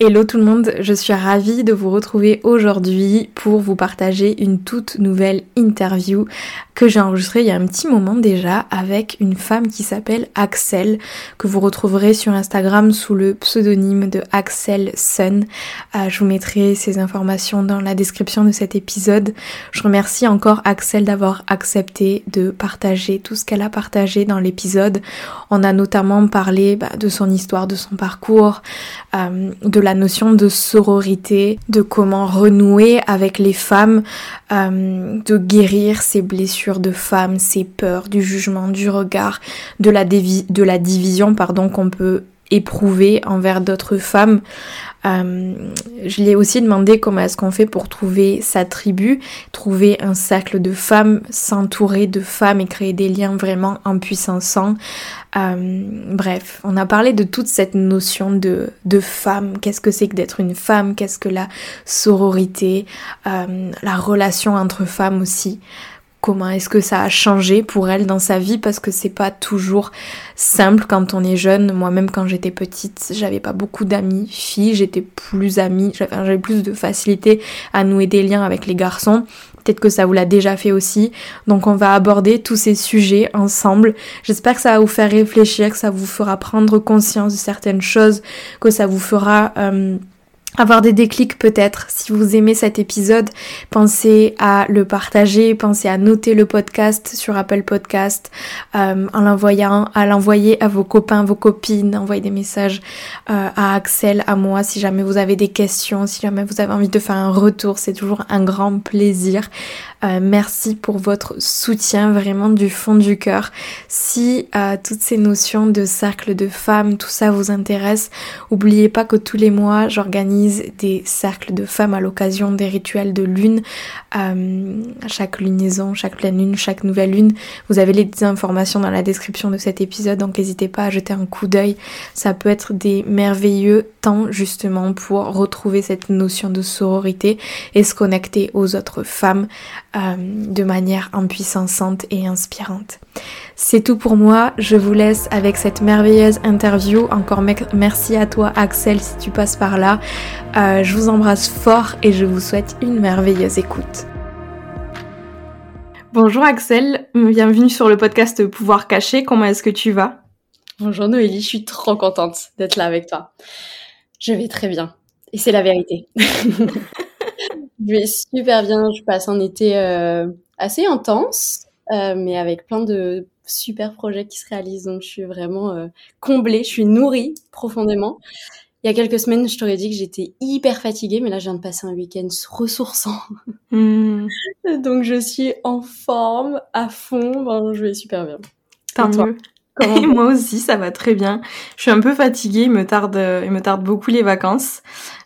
Hello tout le monde, je suis ravie de vous retrouver aujourd'hui pour vous partager une toute nouvelle interview que j'ai enregistrée il y a un petit moment déjà avec une femme qui s'appelle Axel, que vous retrouverez sur Instagram sous le pseudonyme de Axel Sun. Euh, je vous mettrai ces informations dans la description de cet épisode. Je remercie encore Axel d'avoir accepté de partager tout ce qu'elle a partagé dans l'épisode. On a notamment parlé bah, de son histoire, de son parcours, euh, de la notion de sororité, de comment renouer avec les femmes, euh, de guérir ses blessures de femmes, ses peurs, du jugement, du regard, de la, de la division qu'on peut éprouver envers d'autres femmes. Euh, je lui ai aussi demandé comment est-ce qu'on fait pour trouver sa tribu, trouver un cercle de femmes, s'entourer de femmes et créer des liens vraiment impuissants. Euh, bref, on a parlé de toute cette notion de, femme, qu'est-ce que c'est que d'être une femme, qu'est-ce que la sororité, euh, la relation entre femmes aussi comment est-ce que ça a changé pour elle dans sa vie? Parce que c'est pas toujours simple quand on est jeune. Moi-même quand j'étais petite, j'avais pas beaucoup d'amis filles, j'étais plus amie, j'avais plus de facilité à nouer des liens avec les garçons. Peut-être que ça vous l'a déjà fait aussi. Donc on va aborder tous ces sujets ensemble. J'espère que ça va vous faire réfléchir, que ça vous fera prendre conscience de certaines choses, que ça vous fera euh, avoir des déclics peut-être. Si vous aimez cet épisode, pensez à le partager, pensez à noter le podcast sur Apple Podcast, euh, en l'envoyant, à l'envoyer à vos copains, vos copines, envoyer des messages euh, à Axel, à moi, si jamais vous avez des questions, si jamais vous avez envie de faire un retour, c'est toujours un grand plaisir. Euh, merci pour votre soutien vraiment du fond du cœur. Si euh, toutes ces notions de cercle de femmes, tout ça vous intéresse, n'oubliez pas que tous les mois j'organise des cercles de femmes à l'occasion des rituels de lune. Euh, chaque lunaison, chaque pleine lune, chaque nouvelle lune. Vous avez les informations dans la description de cet épisode, donc n'hésitez pas à jeter un coup d'œil. Ça peut être des merveilleux temps justement pour retrouver cette notion de sororité et se connecter aux autres femmes. Euh, de manière impuissante et inspirante. C'est tout pour moi, je vous laisse avec cette merveilleuse interview. Encore merci à toi Axel si tu passes par là. Euh, je vous embrasse fort et je vous souhaite une merveilleuse écoute. Bonjour Axel, bienvenue sur le podcast Pouvoir caché, comment est-ce que tu vas? Bonjour Noélie, je suis trop contente d'être là avec toi. Je vais très bien et c'est la vérité. Je vais super bien. Je passe un été euh, assez intense, euh, mais avec plein de super projets qui se réalisent. Donc, je suis vraiment euh, comblée. Je suis nourrie profondément. Il y a quelques semaines, je t'aurais dit que j'étais hyper fatiguée, mais là, je viens de passer un week-end ressourçant. Hmm. Donc, je suis en forme, à fond. Ben, je vais super bien. Tant mieux. Moi aussi, ça va très bien. Je suis un peu fatiguée, il me tarde, il me tarde beaucoup les vacances,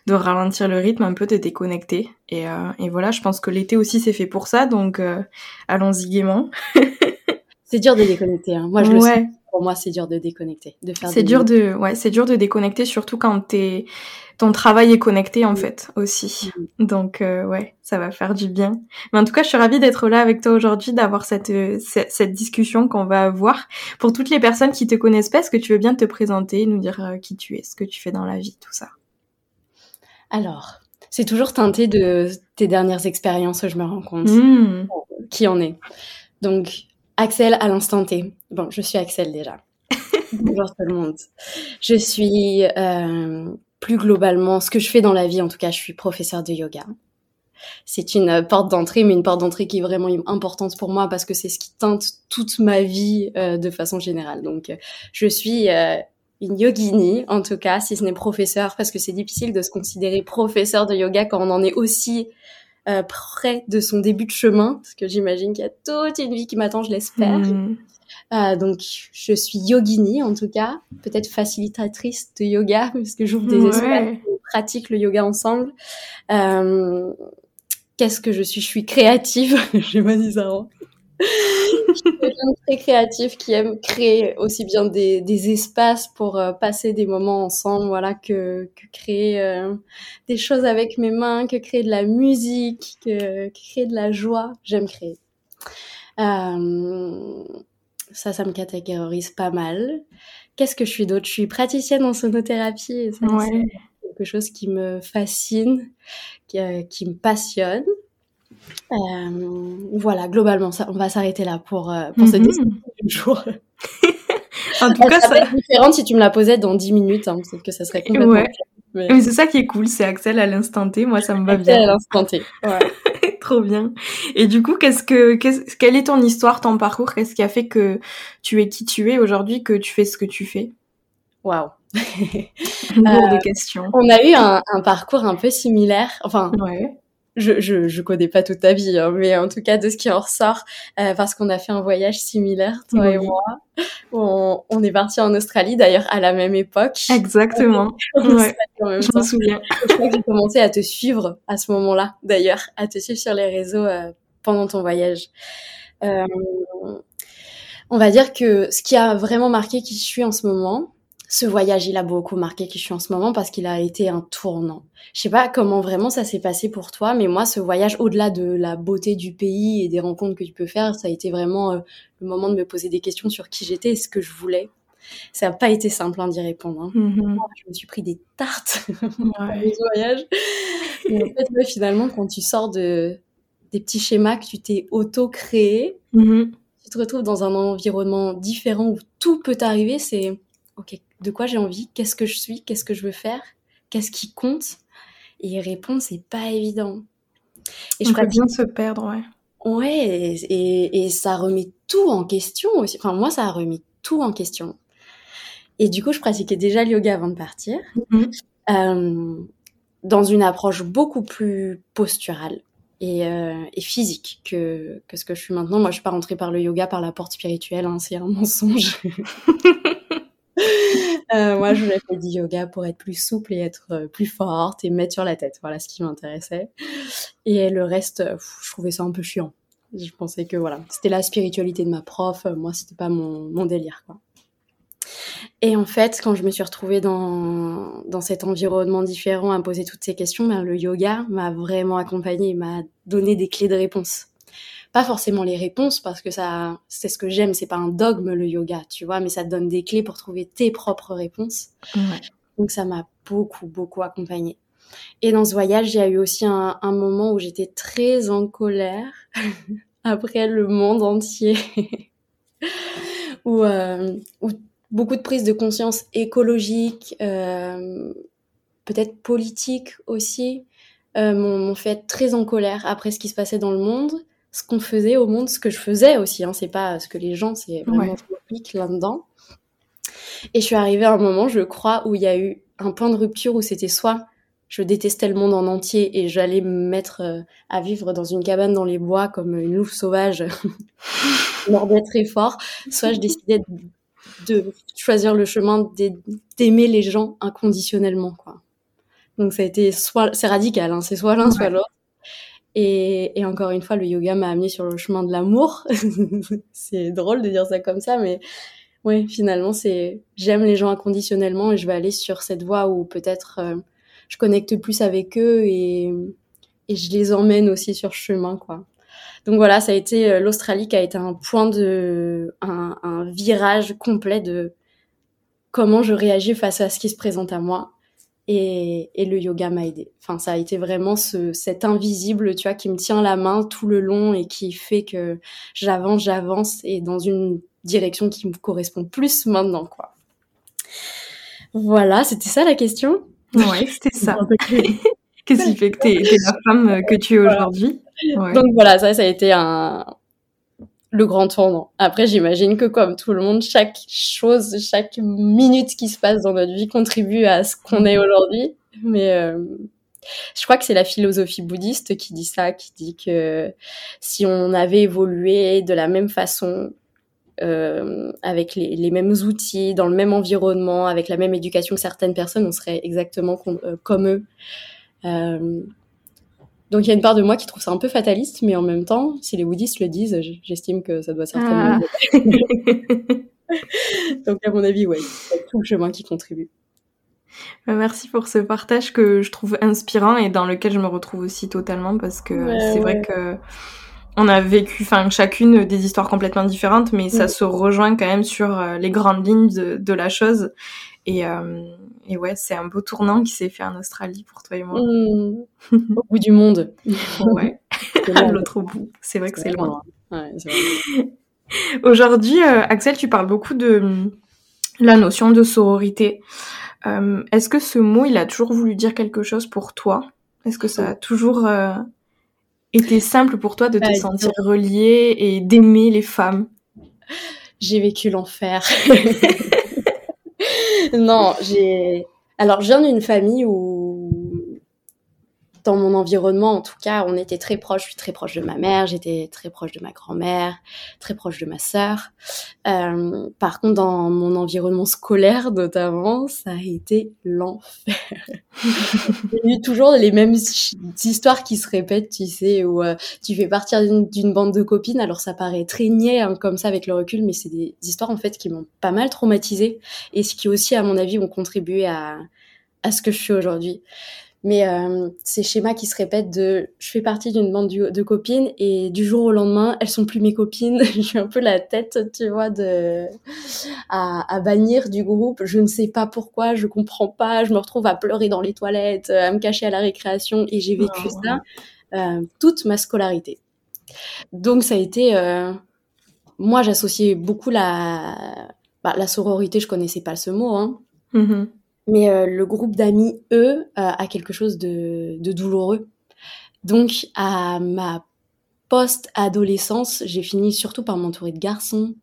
de ralentir le rythme, un peu de déconnecter. Et, euh, et voilà, je pense que l'été aussi c'est fait pour ça, donc euh, allons-y gaiement. c'est dur de déconnecter, hein. moi je le sais. Pour moi, c'est dur de déconnecter, de faire. C'est dur de, ouais, c'est dur de déconnecter, surtout quand t'es ton travail est connecté en fait aussi. Donc euh, ouais, ça va faire du bien. Mais en tout cas, je suis ravie d'être là avec toi aujourd'hui, d'avoir cette, euh, cette, discussion qu'on va avoir. Pour toutes les personnes qui te connaissent pas, est-ce que tu veux bien te présenter, nous dire euh, qui tu es, ce que tu fais dans la vie, tout ça? Alors, c'est toujours teinté de tes dernières expériences, je me rends compte. Hmm. Qui en est Donc, Axel à l'instant T. Bon, je suis Axel déjà. Bonjour tout le monde. Je suis euh, plus globalement, ce que je fais dans la vie, en tout cas, je suis professeur de yoga. C'est une euh, porte d'entrée, mais une porte d'entrée qui est vraiment importante pour moi parce que c'est ce qui teinte toute ma vie euh, de façon générale. Donc, euh, je suis une yogini, en tout cas, si ce n'est professeur, parce que c'est difficile de se considérer professeur de yoga quand on en est aussi euh, près de son début de chemin, parce que j'imagine qu'il y a toute une vie qui m'attend, je l'espère. Hmm. Euh, donc, je suis yogini, en tout cas, peut-être facilitatrice de yoga, parce que j'ouvre des espaces, on pratique le yoga ensemble. Euh, Qu'est-ce que je suis? Je suis créative. J'ai pas dit ça. Hein quelqu'un très créatif qui aime créer aussi bien des, des espaces pour euh, passer des moments ensemble, voilà, que, que créer euh, des choses avec mes mains, que créer de la musique, que, créer de la joie. J'aime créer. Euh, ça, ça me catégorise pas mal. Qu'est-ce que je suis d'autre? Je suis praticienne en sonothérapie et ça, c'est quelque chose qui me fascine, qui, qui me passionne. Euh, voilà, globalement, ça, on va s'arrêter là pour, euh, pour ce mm du jour. en tout cas, ça serait différente si tu me la posais dans 10 minutes, hein, peut que ça serait complètement ouais. Mais, c'est ça qui est cool, c'est Axel à l'instant T, moi ça me va bien. Axel à l'instant T, ouais. Trop bien. Et du coup, qu'est-ce que, quelle est ton histoire, ton parcours? Qu'est-ce qui a fait que tu es qui tu es aujourd'hui, que tu fais ce que tu fais? Waouh. Euh, question. On a eu un, un, parcours un peu similaire. Enfin, ouais je, je, je connais pas toute ta vie, hein, mais en tout cas de ce qui en ressort, euh, parce qu'on a fait un voyage similaire, toi et moi. On, on, est parti en Australie, d'ailleurs à la même époque. Exactement. ouais, je me souviens. je crois que j'ai commencé à te suivre à ce moment-là, d'ailleurs, à te suivre sur les réseaux euh, pendant ton voyage. Euh, on va dire que ce qui a vraiment marqué qui je suis en ce moment, ce voyage, il a beaucoup marqué qui je suis en ce moment parce qu'il a été un tournant. Je sais pas comment vraiment ça s'est passé pour toi, mais moi, ce voyage, au-delà de la beauté du pays et des rencontres que tu peux faire, ça a été vraiment euh, le moment de me poser des questions sur qui j'étais et ce que je voulais. Ça n'a pas été simple hein, d'y répondre. Hein. Mm-hmm. Je me suis pris des tartes ouais. ce voyage. en fait, finalement, quand tu sors de des petits schémas que tu t'es auto-créé, mm-hmm. tu te retrouves dans un environnement différent où tout peut t'arriver. C'est ok, de quoi j'ai envie, qu'est-ce que je suis, qu'est-ce que je veux faire, qu'est-ce qui compte. Et répondre, c'est pas évident. Et je crois bien se perdre, ouais. Ouais, et, et, ça remet tout en question aussi. Enfin, moi, ça a remis tout en question. Et du coup, je pratiquais déjà le yoga avant de partir, mm-hmm. euh, dans une approche beaucoup plus posturale et, euh, et physique que, que ce que je suis maintenant. Moi, je suis pas rentrée par le yoga, par la porte spirituelle, hein, c'est un mensonge. Euh, moi, je voulais faire du yoga pour être plus souple et être euh, plus forte et me mettre sur la tête. Voilà ce qui m'intéressait. Et le reste, je trouvais ça un peu chiant. Je pensais que voilà, c'était la spiritualité de ma prof. Moi, c'était pas mon, délire. Et en fait, quand je me suis retrouvée dans, dans cet environnement différent à poser toutes ces questions, ben, le yoga m'a vraiment accompagnée, m'a donné des clés de réponse pas forcément les réponses parce que ça, c'est ce que j'aime, c'est pas un dogme le yoga, tu vois, mais ça te donne des clés pour trouver tes propres réponses. Donc ça m'a beaucoup, beaucoup accompagnée. Et dans ce voyage, il y a eu aussi un, un moment où j'étais très en colère après le monde entier, où, euh, où beaucoup de prises de conscience écologique, euh, peut-être politique aussi, euh, m'ont fait très en colère après ce qui se passait dans le monde ce qu'on faisait au monde, ce que je faisais aussi. Hein, c'est pas ce que les gens, c'est vraiment ouais. là-dedans. Et je suis arrivée à un moment, je crois, où il y a eu un point de rupture où c'était soit je détestais le monde en entier et j'allais me mettre euh, à vivre dans une cabane dans les bois comme une louve sauvage, mordait très fort, soit je décidais de, choisir le chemin d'aimer les gens inconditionnellement, quoi. Donc ça a été soit, c'est radical, hein, c'est soit l'un, soit l'autre. Et, et, encore une fois, le yoga m'a amené sur le chemin de l'amour. c'est drôle de dire ça comme ça, mais oui, finalement, c'est j'aime les gens inconditionnellement et je vais aller sur cette voie où peut-être euh, je connecte plus avec eux et, et je les emmène aussi sur ce chemin, quoi. Donc voilà, ça a été euh, l'Australie qui a été un point de un, un virage complet de comment je réagis face à ce qui se présente à moi et, et, le yoga m'a aidé. Enfin, ça a été vraiment ce, cet invisible, tu vois, qui me tient la main tout le long et qui fait que j'avance, j'avance et dans une direction qui me correspond plus maintenant, quoi. Voilà, c'était ça la question? Ouais, c'était ça. Qu'est-ce qui fait que tu es, la femme que tu es aujourd'hui? Ouais. Donc voilà, ça, ça a été un, le grand tournant. Après, j'imagine que comme tout le monde, chaque chose, chaque minute qui se passe dans notre vie contribue à ce qu'on est aujourd'hui. Mais euh, je crois que c'est la philosophie bouddhiste qui dit ça, qui dit que si on avait évolué de la même façon, euh, avec les, mêmes outils, dans le même environnement, avec la même éducation que certaines personnes, on serait exactement euh, comme eux. Euh, donc il y a une part de moi qui trouve ça un peu fataliste, mais en même temps, si les bouddhistes le disent, j'estime que ça doit certainement. Ah. Donc à mon avis, ouais, c'est tout le chemin qui contribue. Bah, merci pour ce partage que je trouve inspirant et dans lequel je me retrouve aussi totalement parce que c'est vrai que on a vécu, enfin chacune des histoires complètement différentes, mais ça se rejoint quand même sur euh, les grandes lignes de, de la chose. Et, euh, et ouais, c'est un beau tournant qui s'est fait en Australie pour toi et moi. Mmh. Au bout du monde. ouais, à l'autre bout. C'est vrai que c'est loin. Ouais, Aujourd'hui, euh, Axel, tu parles beaucoup de la notion de sororité. Euh, Est-ce que ce mot, il a toujours voulu dire quelque chose pour toi? Est-ce que ça a toujours été simple pour toi de te sentir relié et d'aimer les femmes? J'ai vécu l'enfer. non, j'ai. Alors, je viens d'une famille où dans mon environnement, en tout cas, on était très proches. Je suis très proche de ma mère, j'étais très proche de ma grand-mère, très proche de ma sœur. Euh, par contre, dans mon environnement scolaire, notamment, ça a été l'enfer. Il y a eu toujours les mêmes histoires qui se répètent, tu sais, où euh, tu fais partir d'une bande de copines. Alors, ça paraît très niais hein, comme ça avec le recul, mais c'est des histoires en fait qui m'ont pas mal traumatisée et ce qui aussi, à mon avis, ont contribué à, à ce que je suis aujourd'hui. Mais euh, ces schémas qui se répètent de je fais partie d'une bande de copines et du jour au lendemain, elles sont plus mes copines. J'ai un peu la tête, tu vois, de à, à, bannir du groupe. Je ne sais pas pourquoi, je comprends pas. Je me retrouve à pleurer dans les toilettes, à me cacher à la récréation et j'ai vécu oh. ça euh, toute ma scolarité. Donc ça a été, euh, moi j'associais beaucoup la bah, la sororité. Je connaissais pas ce mot, hein. Mm-hmm. Mais euh, le groupe d'amis, eux, euh, a quelque chose de, de, douloureux. Donc, à ma post-adolescence, j'ai fini surtout par m'entourer de garçons.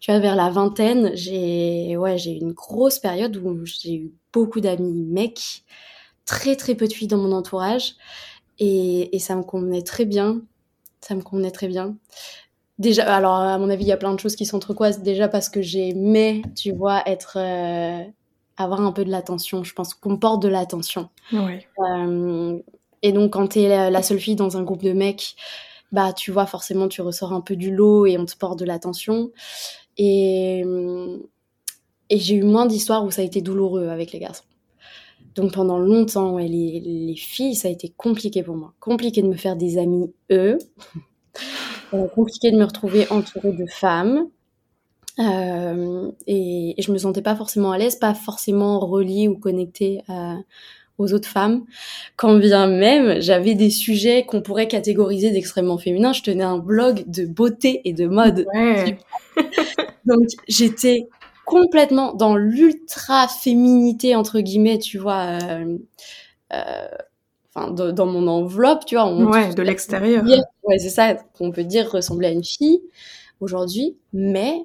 Tu vois, vers la vingtaine, j'ai ouais, j'ai eu une grosse période où j'ai eu beaucoup d'amis mecs, très très peu de filles dans mon entourage, et, et ça me convenait très bien. Ça me convenait très bien. Déjà, alors à mon avis, il y a plein de choses qui s'entrecroisent. Déjà parce que j'aimais, tu vois, être euh, avoir un peu de l'attention. Je pense qu'on porte de l'attention. Euh, et donc, quand tu es la seule fille dans un groupe de mecs, bah, tu vois, forcément, tu ressors un peu du lot et on te porte de l'attention. Et, et j'ai eu moins d'histoires où ça a été douloureux avec les garçons. Donc pendant longtemps, les, les, filles, ça a été compliqué pour moi. Compliqué de me faire des amis, eux. Euh, compliqué de me retrouver entourée de femmes. Euh, et, et, je me sentais pas forcément à l'aise, pas forcément reliée ou connectée à, aux autres femmes. Quand bien même j'avais des sujets qu'on pourrait catégoriser d'extrêmement féminins, je tenais un blog de beauté et de mode. Ouais. Donc j'étais complètement dans l'ultra féminité entre guillemets, tu vois. Euh, euh, Enfin, dans mon enveloppe, tu vois. On, ouais, de l'extérieur. Ouais, c'est ça qu'on peut dire ressembler à une fille aujourd'hui, mais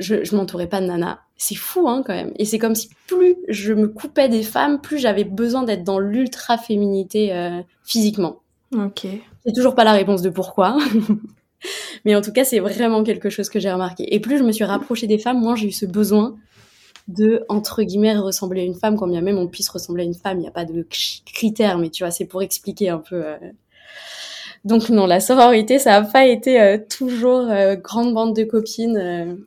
je, je m'entourais pas de nana. C'est fou, hein, quand même. Et c'est comme si plus je me coupais des femmes, plus j'avais besoin d'être dans l'ultra féminité euh, physiquement. Ok. C'est toujours pas la réponse de pourquoi. Mais en tout cas, c'est vraiment quelque chose que j'ai remarqué. Et plus je me suis rapprochée des femmes, moins j'ai eu ce besoin de, entre guillemets, ressembler à une femme, quand bien même on puisse ressembler à une femme. Il n'y a pas de critères, mais tu vois, c'est pour expliquer un peu. Euh... Donc non, la sororité, ça n'a pas été euh, toujours euh, grande bande de copines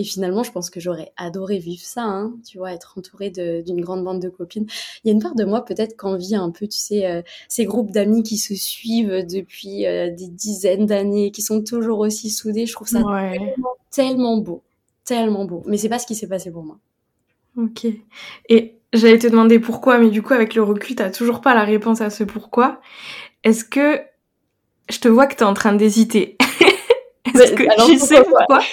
et finalement, je pense que j'aurais adoré vivre ça, hein, tu vois, être entourée d'une grande bande de copines. Il y a une part de moi peut-être qu'envie un peu, tu sais, euh, ces groupes d'amis qui se suivent depuis euh, des dizaines d'années, qui sont toujours aussi soudés. Je trouve ça tellement, tellement beau, tellement beau. Mais c'est pas ce qui s'est passé pour moi. Ok. Et j'allais te demander pourquoi, mais du coup, avec le recul, t'as toujours pas la réponse à ce pourquoi. Est-ce que je te vois que t'es en train d'hésiter? Est-ce que tu sais pourquoi?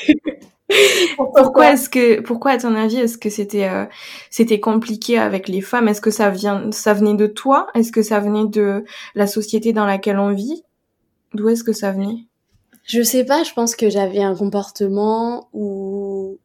pourquoi est-ce que, pourquoi à ton avis, est-ce que c'était, euh, c'était compliqué avec les femmes? Est-ce que ça vient, ça venait de toi? Est-ce que ça venait de la société dans laquelle on vit? D'où est-ce que ça venait? Je sais pas, je pense que j'avais un comportement où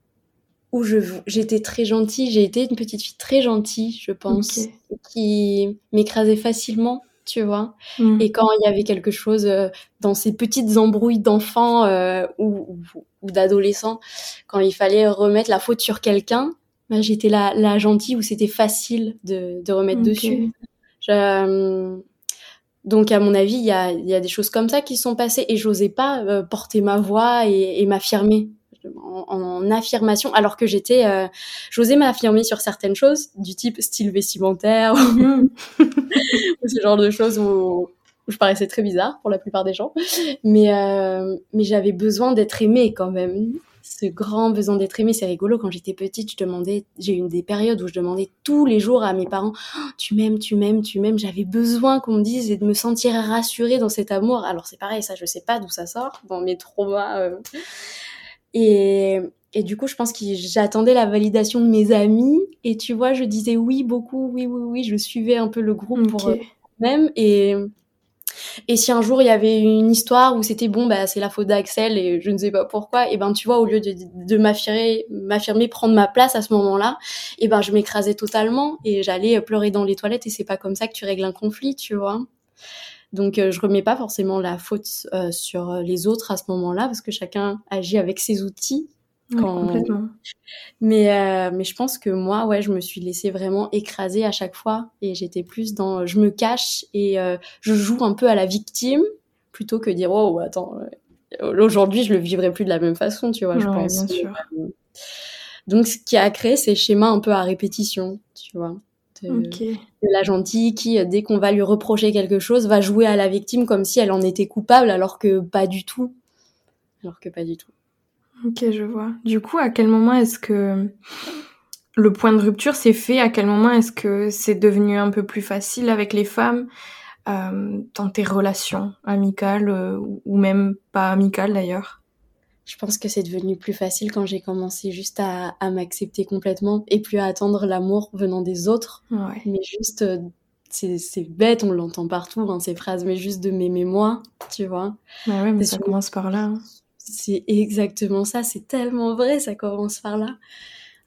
où je j'étais très gentille, j'ai été une petite fille très gentille, je pense, qui m'écrasait facilement, tu vois. Mm. Et quand il y avait quelque chose euh, dans ces petites embrouilles d'enfants euh, ou, ou, d'adolescents, quand il fallait remettre la faute sur quelqu'un, bah, j'étais la, la gentille où c'était facile de, de remettre dessus. Je, euh, donc à mon avis, il y a, y a, des choses comme ça qui sont passées et j'osais pas porter ma voix et, et m'affirmer en, affirmation, alors que j'étais, euh, j'osais m'affirmer sur certaines choses, du type style vestimentaire, ou ce genre de choses où, je paraissais très bizarre pour la plupart des gens, mais euh, mais j'avais besoin d'être aimée quand même. Ce grand besoin d'être aimée, c'est rigolo. Quand j'étais petite, je demandais, j'ai eu des périodes où je demandais tous les jours à mes parents, oh, tu m'aimes, tu m'aimes, tu m'aimes. J'avais besoin qu'on me dise et de me sentir rassurée dans cet amour. Alors c'est pareil, ça je sais pas d'où ça sort dans mes traumas. Euh, et, et du coup, je pense que j'attendais la validation de mes amis. Et tu vois, je disais oui beaucoup, oui, oui, oui. Je suivais un peu le groupe pour euh, même. Et, et si un jour il y avait une histoire où c'était bon, bah c'est la faute d'Axel et je ne sais pas pourquoi, et ben tu vois, au lieu de, de m'affirmer, m'affirmer, prendre ma place à ce moment-là, et ben je m'écrasais totalement et j'allais pleurer dans les toilettes et c'est pas comme ça que tu règles un conflit, tu vois. Donc euh, je remets pas forcément la faute euh, sur les autres à ce moment-là parce que chacun agit avec ses outils. complètement. Mais euh, mais je pense que moi ouais je me suis laissée vraiment écraser à chaque fois et j'étais plus dans je me cache et je joue un peu à la victime plutôt que dire oh attends aujourd'hui je le vivrai plus de la même façon tu vois je pense. Bien sûr. Donc ce qui a créé ces schémas un peu à répétition tu vois de, la gentille qui, euh, dès qu'on va lui reprocher quelque chose, va jouer à la victime comme si elle en était coupable, alors que pas du tout. Alors que pas du tout. Ok, je vois. Du coup, à quel moment est-ce que le point de rupture s'est fait? À quel moment est-ce que c'est devenu un peu plus facile avec les femmes euh, dans tes relations amicales euh, ou même pas amicales d'ailleurs? Je pense que c'est devenu plus facile quand j'ai commencé juste à, à m'accepter complètement et plus à attendre l'amour venant des autres. Ouais. Mais juste, euh, c'est bête, on l'entend partout, hein, ces phrases, mais juste de m'aimer moi, tu vois. Ouais mais ça commence par là. Hein. C'est exactement ça, c'est tellement vrai, ça commence par là.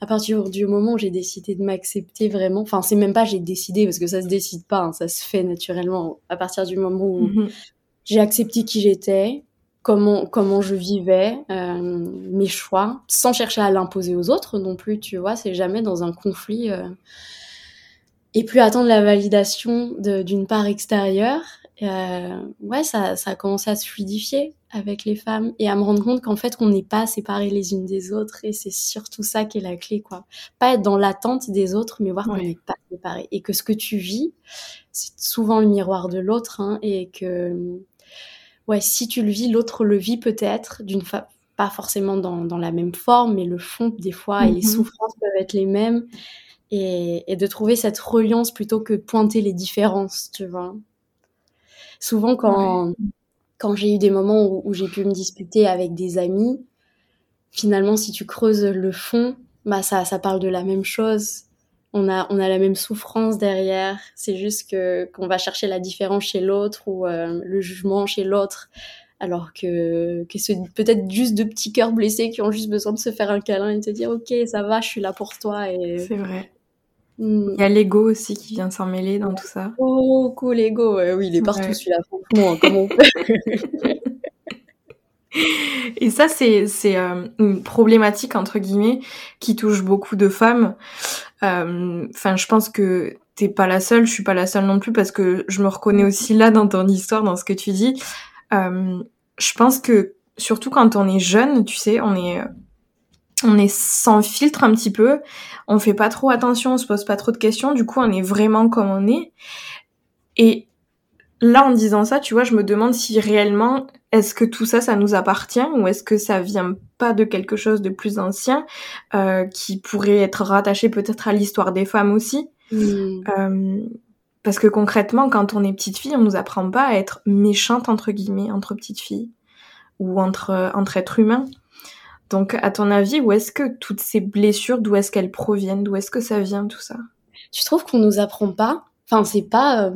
À partir du moment où j'ai décidé de m'accepter vraiment, enfin c'est même pas j'ai décidé parce que ça se décide pas, hein, ça se fait naturellement. À partir du moment où mm-hmm. j'ai accepté qui j'étais, comment comment je vivais euh, mes choix sans chercher à l'imposer aux autres non plus tu vois c'est jamais dans un conflit euh, et plus attendre la validation d'une part extérieure euh, ouais ça ça a commencé à se fluidifier avec les femmes et à me rendre compte qu'en fait qu'on n'est pas séparés les unes des autres et c'est surtout ça qui est la clé quoi. Pas être dans l'attente des autres mais voir qu'on n'est pas séparés et que ce que tu vis c'est souvent le miroir de l'autre hein, et que ouais, si tu le vis, l'autre le vit peut-être, d'une fa... pas forcément dans, dans, la même forme, mais le fond des fois et les mm-hmm. souffrances peuvent être les mêmes. Et, et, de trouver cette reliance plutôt que de pointer les différences, tu vois. Souvent, quand, quand j'ai eu des moments où, où j'ai pu me disputer avec des amis, finalement, si tu creuses le fond, bah ça, ça parle de la même chose on a, on a la même souffrance derrière. C'est juste que qu'on va chercher la différence chez l'autre ou euh, le jugement chez l'autre, alors que, que c'est peut-être juste deux petits cœurs blessés qui ont juste besoin de se faire un câlin et de te dire ok ça va, je suis là pour toi. Et... C'est vrai. Hmm. Il y a l'ego aussi qui vient s'en mêler dans tout ça. Oh, cool, l'ego. oui, il est partout celui-là, franchement. Comment Et ça, c'est euh, une problématique entre guillemets qui touche beaucoup de femmes. Euh, enfin, je pense que t'es pas la seule, je suis pas la seule non plus parce que je me reconnais aussi là dans ton histoire, dans ce que tu dis. Euh, je pense que surtout quand on est jeune, tu sais, on est on est sans filtre un petit peu, on fait pas trop attention, on se pose pas trop de questions, du coup on est vraiment comme on est. Et là en disant ça, tu vois, je me demande si réellement est-ce que tout ça, ça nous appartient ou est-ce que ça vient pas de quelque chose de plus ancien euh, qui pourrait être rattaché peut-être à l'histoire des femmes aussi hmm. euh, Parce que concrètement, quand on est petite fille, on nous apprend pas à être méchante entre guillemets entre petites filles ou entre entre êtres humains. Donc, à ton avis, où est-ce que toutes ces blessures, d'où est-ce qu'elles proviennent, d'où est-ce que ça vient tout ça? Tu trouves qu'on nous apprend pas? Enfin, c'est pas. Euh,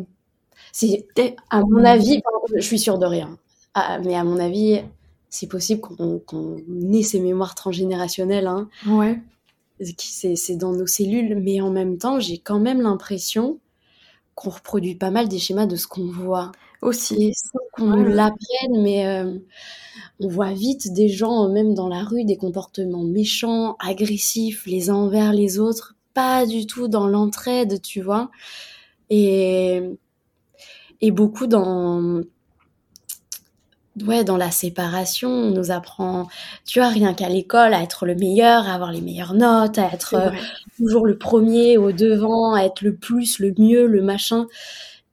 c'est à mon avis, je suis sûre de rien. Ah, mais à mon avis, c'est possible qu'on ait ces mémoires transgénérationnelles. Hein. Ouais. C'est dans nos cellules, mais en même temps, j'ai quand même l'impression qu'on reproduit pas mal des schémas de ce qu'on voit. Aussi. sans qu'on nous l'apprenne, mais euh, on voit vite des gens, même dans la rue, des comportements méchants, agressifs, les uns envers les autres, pas du tout dans l'entraide, tu vois. Et, et beaucoup dans ouais, dans la séparation, on nous apprend, tu vois, rien qu'à l'école, à être le meilleur, à avoir les meilleures notes, à être euh, toujours le premier au devant, à être le plus, le mieux, le machin.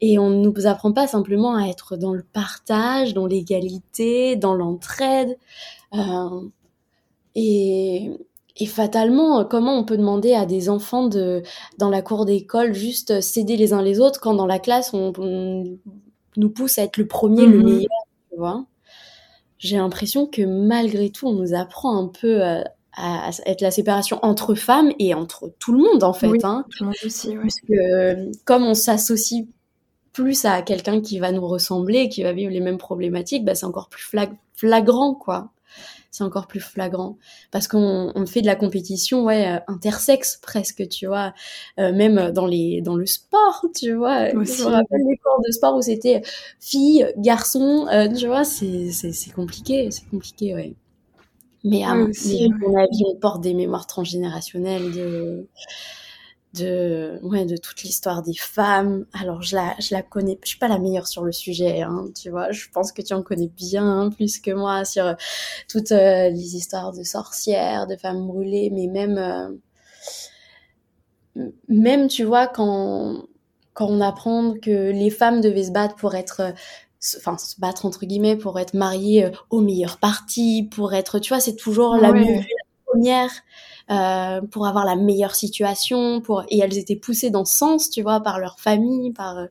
Et on ne nous apprend pas simplement à être dans le partage, dans l'égalité, dans l'entraide. Euh, et, et fatalement, comment on peut demander à des enfants de, dans la cour d'école, juste céder les uns les autres, quand dans la classe, on, nous pousse à être le premier, le mhm. meilleur, tu vois? J'ai l'impression que malgré tout, on nous apprend un peu euh, à, être la séparation entre femmes et entre tout le monde en fait. Oui, hein. monde aussi, Parce que comme on s'associe plus à quelqu'un qui va nous ressembler, qui va vivre les mêmes problématiques, bah, c'est encore plus flagrant quoi c'est encore plus flagrant. Parce qu'on on fait de la compétition ouais euh, intersexe presque tu vois. Euh, même dans les dans le sport tu vois. Je me rappelle les cours de sport où c'était fille garçon euh, tu vois c'est c'est compliqué c'est compliqué ouais. Mais à, mon avis on porte des mémoires transgénérationnelles de de, ouais, de toute l'histoire des femmes. Alors, je la, je la connais, je suis pas la meilleure sur le sujet, hein, tu vois. Je pense que tu en connais bien plus que moi sur euh, toutes euh, les histoires de sorcières, de femmes brûlées, mais même, euh, même, tu vois, quand, quand on apprend que les femmes devaient se battre pour être enfin se battre entre guillemets pour être mariées au meilleur parti pour être tu vois c'est toujours la mieux la première euh, pour avoir la meilleure situation, pour et elles étaient poussées dans ce sens, tu vois, par leur famille, par euh.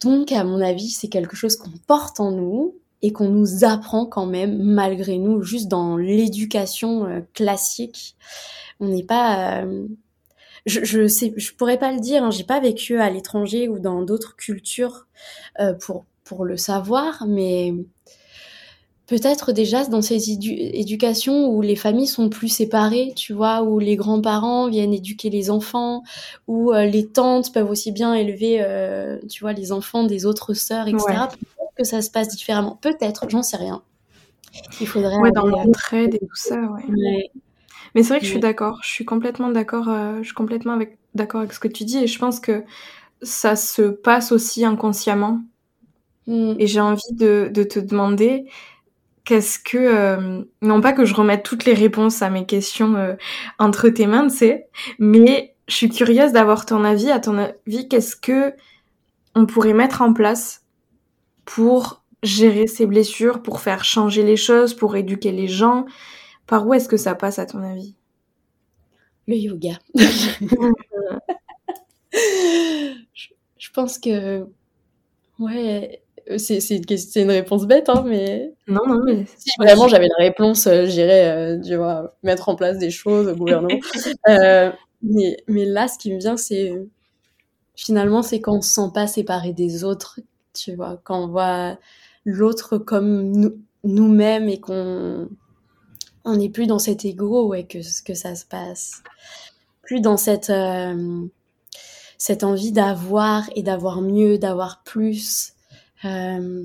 donc à mon avis c'est quelque chose qu'on porte en nous et qu'on nous apprend quand même malgré nous, juste dans l'éducation euh, classique. On n'est pas je, je sais, je pourrais pas le dire. Hein, j'ai pas vécu à l'étranger ou dans d'autres cultures pour pour le savoir, mais peut-être déjà dans ces éducations où les familles sont plus séparées, tu vois, où les grands-parents viennent éduquer les enfants, où euh, les tantes peuvent aussi bien élever, euh, tu vois, les enfants des autres sœurs, etc. Peut-être que ça se passe différemment. Peut-être, j'en sais rien. Il faudrait. Ouais, dans l'entraide et tout ça, ouais. Mais c'est vrai que je suis d'accord. Je suis complètement d'accord. Euh, je suis complètement avec d'accord avec ce que tu dis et je pense que ça se passe aussi inconsciemment. Mmh. Et j'ai envie de, de te demander, qu'est-ce que euh, non pas que je remette toutes les réponses à mes questions euh, entre tes mains, tu sais, mais je suis curieuse d'avoir ton avis. À ton avis, qu'est-ce que on pourrait mettre en place pour gérer ces blessures, pour faire changer les choses, pour éduquer les gens? Par où est-ce que ça passe à ton avis? Le yoga. je pense que ouais euh, c'est une, une, réponse bête, hein, mais. Non, non, mais. Si vraiment j'avais la réponse, euh, j'irais, euh, tu vois, mettre en place des choses au gouvernement. mais, mais là, ce qui me vient, c'est. Finalement, c'est quand on se sent pas séparé des autres, tu vois, quand on voit l'autre comme nous, nous-mêmes et qu'on on n'est plus dans cet ego ouais, que, que ça se passe. Plus dans cette, cette envie d'avoir et d'avoir mieux, d'avoir plus, euh,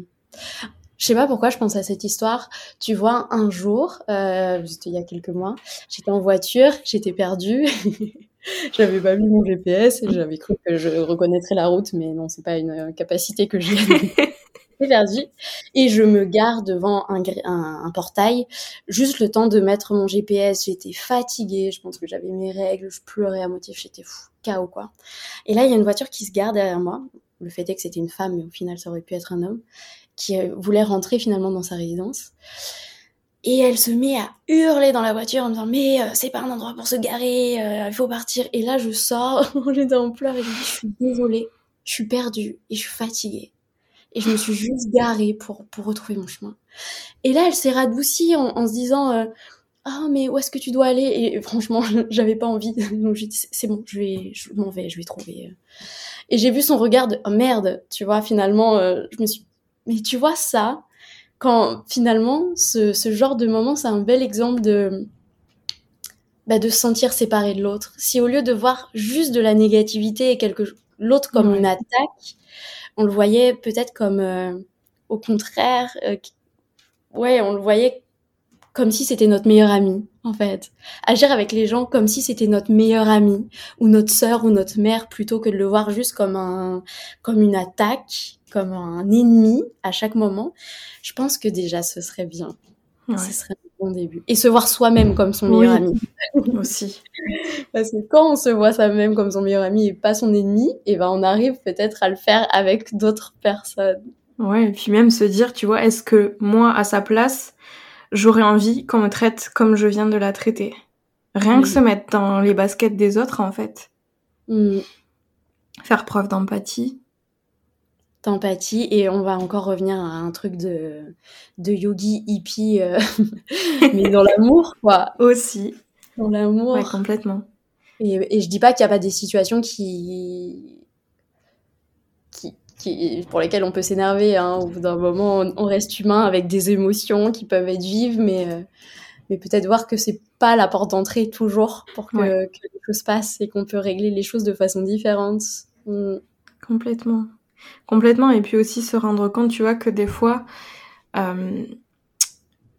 je sais pas pourquoi je pense à cette histoire. Tu vois, un jour, euh, c'était il y a quelques mois, j'étais en voiture, j'étais perdue. j'avais pas vu mon GPS et j'avais cru que je reconnaîtrais la route, mais non, c'est pas une capacité que j'ai. perdue. Et je me gare devant un, un, un, portail, juste le temps de mettre mon GPS. J'étais fatiguée, je pense que j'avais mes règles, je pleurais à moitié, j'étais fou, chaos quoi. Et là, il y a une voiture qui se gare derrière moi le fait est que c'était une femme, mais au final ça aurait pu être un homme, qui euh, voulait rentrer finalement dans sa résidence. Et elle se met à hurler dans la voiture en me disant mais euh, c'est pas un endroit pour se garer, euh, il faut partir. Et là je sors, j'étais en pleurs et je dis je suis désolée, je suis perdue et je suis fatiguée. Et je me suis juste garée pour, pour retrouver mon chemin. Et là elle s'est radoucie en, se disant ah mais où est-ce que tu dois aller? Et franchement j'avais pas envie, donc j'ai dit c'est bon, je vais, je m'en vais, je vais trouver. Et j'ai vu son regard de oh, merde, tu vois, finalement, euh, je me suis. Mais tu vois ça, quand finalement, ce, ce genre de moment, c'est un bel exemple de, bah, de se sentir séparé de l'autre. Si au lieu de voir juste de la négativité et quelque l'autre comme une attaque, on le voyait peut-être comme euh, au contraire, euh, ouais, on le voyait comme si c'était notre meilleur ami, en fait. Agir avec les gens comme si c'était notre meilleur ami, ou notre sœur, ou notre mère, plutôt que de le voir juste comme un, comme une attaque, comme un ennemi à chaque moment. Je pense que déjà ce serait bien. Ce serait un bon début. Et se voir soi-même comme son meilleur ami. Aussi. Parce que quand on se voit soi-même comme son meilleur ami et pas son ennemi, et eh ben on arrive peut-être à le faire avec d'autres personnes. Ouais, et puis même se dire, tu vois, est-ce que moi, à sa place, j'aurais envie qu'on me traite comme je viens de la traiter Rien que se mettre dans les baskets des autres, en fait. Mm. Faire preuve d'empathie. D'empathie, et on va encore revenir à un truc de, de yogi hippie, euh, mais dans l'amour, quoi. Aussi. Dans l'amour. Ouais, complètement. Et, et je dis pas qu'il n'y a pas des situations qui, qui, pour lesquels on peut s'énerver. Hein. Au bout d'un moment, on, reste humain avec des émotions qui peuvent être vives, mais, euh, mais peut-être voir que c'est pas la porte d'entrée toujours pour que, que, les choses passent et qu'on peut régler les choses de façon différente. Mm. Complètement. Complètement. Et puis aussi se rendre compte, tu vois, que des fois, euh,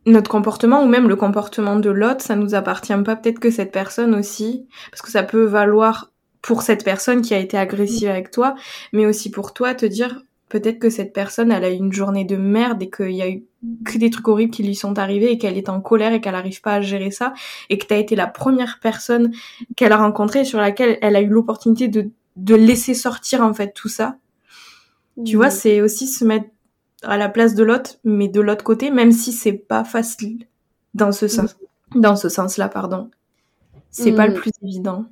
notre comportement ou même le comportement de l'autre, ça nous appartient pas. Peut-être que cette personne aussi, parce que ça peut valoir pour cette personne qui a été agressive avec toi, mais aussi pour toi te dire peut-être que cette personne elle a eu une journée de merde et qu'il y a eu que des trucs horribles qui lui sont arrivés et qu'elle est en colère et qu'elle n'arrive pas à gérer ça et que tu as été la première personne qu'elle a rencontrée sur laquelle elle a eu l'opportunité de, de laisser sortir en fait tout ça. Tu vois, c'est aussi se mettre à la place de l'autre, mais de l'autre côté, même si c'est pas facile dans ce sens, dans ce sens-là, pardon. C'est pas le plus évident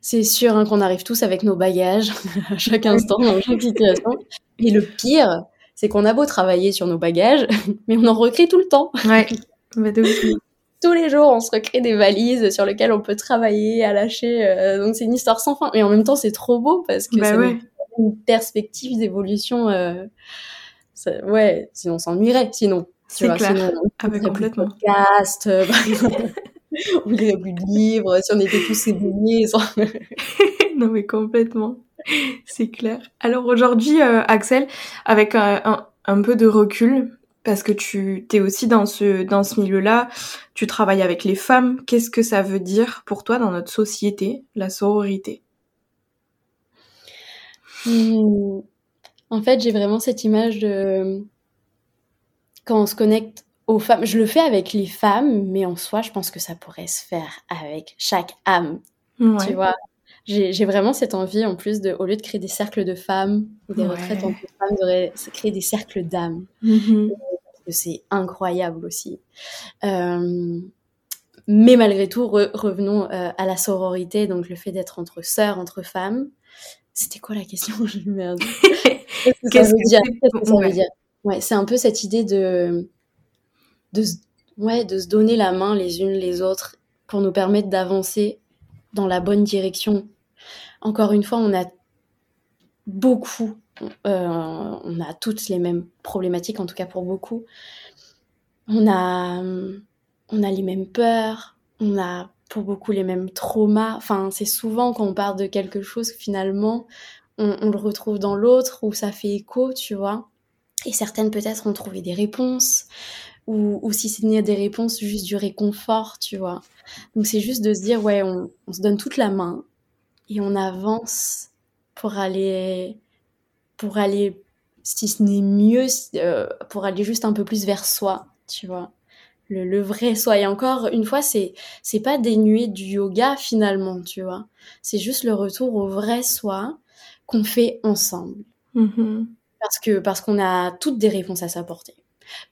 c'est sûr hein, qu'on arrive tous avec nos bagages à chaque instant, dans chaque situation. Et le pire, c'est qu'on a beau travailler sur nos bagages, mais on en recrée tout le temps. Ouais. Tous les jours, on se recrée des valises sur lesquelles on peut travailler, à lâcher. Euh, donc c'est une histoire sans fin. Mais en même temps, c'est trop beau parce que bah c'est une perspective d'évolution. Euh, ouais, sinon on s'ennuierait. Sinon, c'est clair. Sinon, ah, complètement. Podcast, euh, on lirait plus de livres, si on était tous éloignés. non mais complètement, c'est clair. Alors aujourd'hui, euh, Axel, avec un, un, peu de recul, parce que tu t'es aussi dans ce dans ce milieu-là, tu travailles avec les femmes. Qu'est-ce que ça veut dire pour toi dans notre société, la sororité? Mmh. En fait, j'ai vraiment cette image de quand on se connecte aux femmes. Je le fais avec les femmes, mais en soi, je pense que ça pourrait se faire avec chaque âme. Tu vois j'ai vraiment cette envie, en plus, de, au lieu de créer des cercles de femmes ou des retraites entre femmes, de créer des cercles d'âmes. Mm-hmm. C'est incroyable aussi. Euh, mais malgré tout, revenons euh, à la sororité, donc le fait d'être entre sœurs, entre femmes. C'était quoi la question? Merde. Qu'est-ce que, ça veut dire? Ouais, c'est un peu cette idée de de, ouais, de se donner la main les unes les autres pour nous permettre d'avancer dans la bonne direction. Encore une fois, on a beaucoup, euh, on a toutes les mêmes problématiques, en tout cas pour beaucoup. On a, on a les mêmes peurs, on a pour beaucoup les mêmes traumas. Enfin, c'est souvent quand on parle de quelque chose, finalement, on, on le retrouve dans l'autre ou ça fait écho, tu vois. Et certaines peut-être ont trouvé des réponses, ou, ou si c'est des réponses, juste du réconfort, tu vois. Donc c'est juste de se dire, ouais, on, on, se donne toute la main et on avance pour aller, pour aller, si ce n'est mieux, euh, pour aller juste un peu plus vers soi, tu vois. Le, le, vrai soi. Et encore une fois, c'est c'est pas dénué du yoga finalement, tu vois. C'est juste le retour au vrai soi qu'on fait ensemble. Mm-hmm. Parce que parce qu'on a toutes des réponses à s'apporter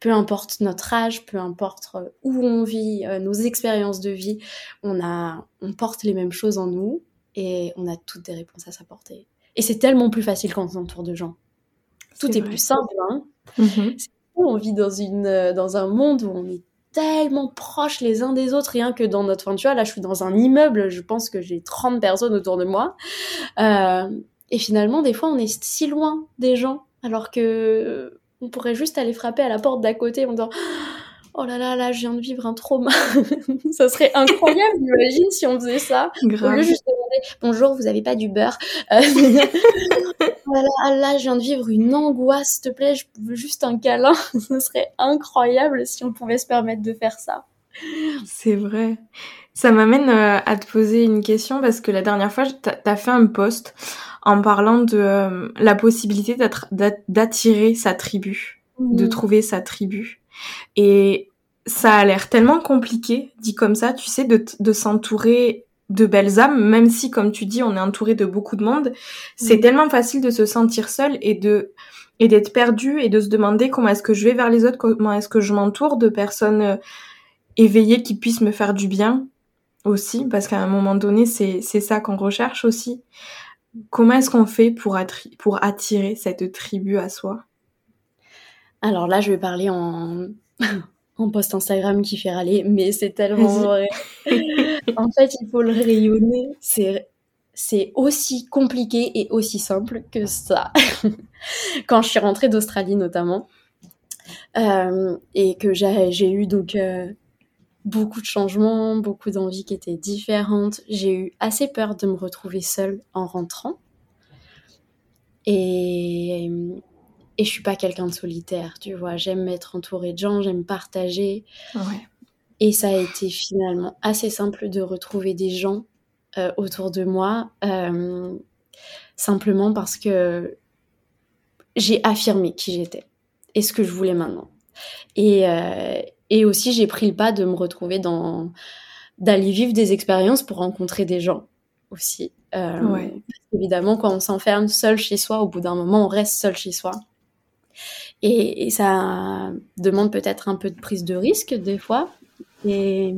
peu importe notre âge, peu importe euh, où on vit, euh, nos expériences de vie, on, a, on porte les mêmes choses en nous et on a toutes des réponses à s'apporter. Et c'est tellement plus facile quand on s'entoure de gens. Tout est, plus simple. Hein mm-hmm. On vit dans, une, euh, dans un monde où on est tellement proches les uns des autres, rien que dans notre... Enfin, tu vois, là, je suis dans un immeuble, je pense que j'ai 30 personnes autour de moi. et finalement, des fois, on est si loin des gens, alors que on pourrait juste aller frapper à la porte d'à côté en disant Oh là là, là, je viens de vivre un trauma. ça serait incroyable, imagine si on faisait ça. Grave. Au lieu juste demander Bonjour, vous avez pas du beurre? Euh, oh là, là, je viens de vivre une angoisse, s'il te plaît, je veux juste un câlin. ce serait incroyable si on pouvait se permettre de faire ça. C'est vrai. Ça m'amène euh, à te poser une question parce que la dernière fois, t'as fait un post en parlant de euh, la possibilité d'attirer sa tribu, de mmh. trouver sa tribu. Et ça a l'air tellement compliqué, dit comme ça, tu sais, de, de s'entourer de belles âmes, même si, comme tu dis, on est entouré de beaucoup de monde. C'est mm. tellement facile de se sentir seul et de et d'être perdu et de se demander comment est-ce que je vais vers les autres, comment est-ce que je m'entoure de personnes euh, éveillées qui puissent me faire du bien aussi, parce qu'à un moment donné, c'est c'est ça qu'on recherche aussi. Comment est-ce qu'on fait pour, pour attirer cette tribu à soi? Alors là, je vais parler en, en post Instagram qui fait râler, mais c'est tellement vrai. en fait, il faut le rayonner. C'est c'est aussi compliqué et aussi simple que ça. Quand je suis rentrée d'Australie notamment, euh, et que j'ai eu donc euh, beaucoup de changements, beaucoup d'envies qui étaient différentes, j'ai eu assez peur de me retrouver seule en rentrant. Et, et je suis pas quelqu'un de solitaire, tu vois. J'aime être entourée de gens, j'aime partager. Et ça a été finalement assez simple de retrouver des gens euh, autour de moi, euh, simplement parce que j'ai affirmé qui j'étais et ce que je voulais maintenant. Et, euh, et aussi, j'ai pris le pas de me retrouver dans d'aller vivre des expériences pour rencontrer des gens aussi. évidemment, quand on s'enferme seul chez soi, au bout d'un moment, on reste seul chez soi. Et, ça demande peut-être un peu de prise de risque des fois. Et,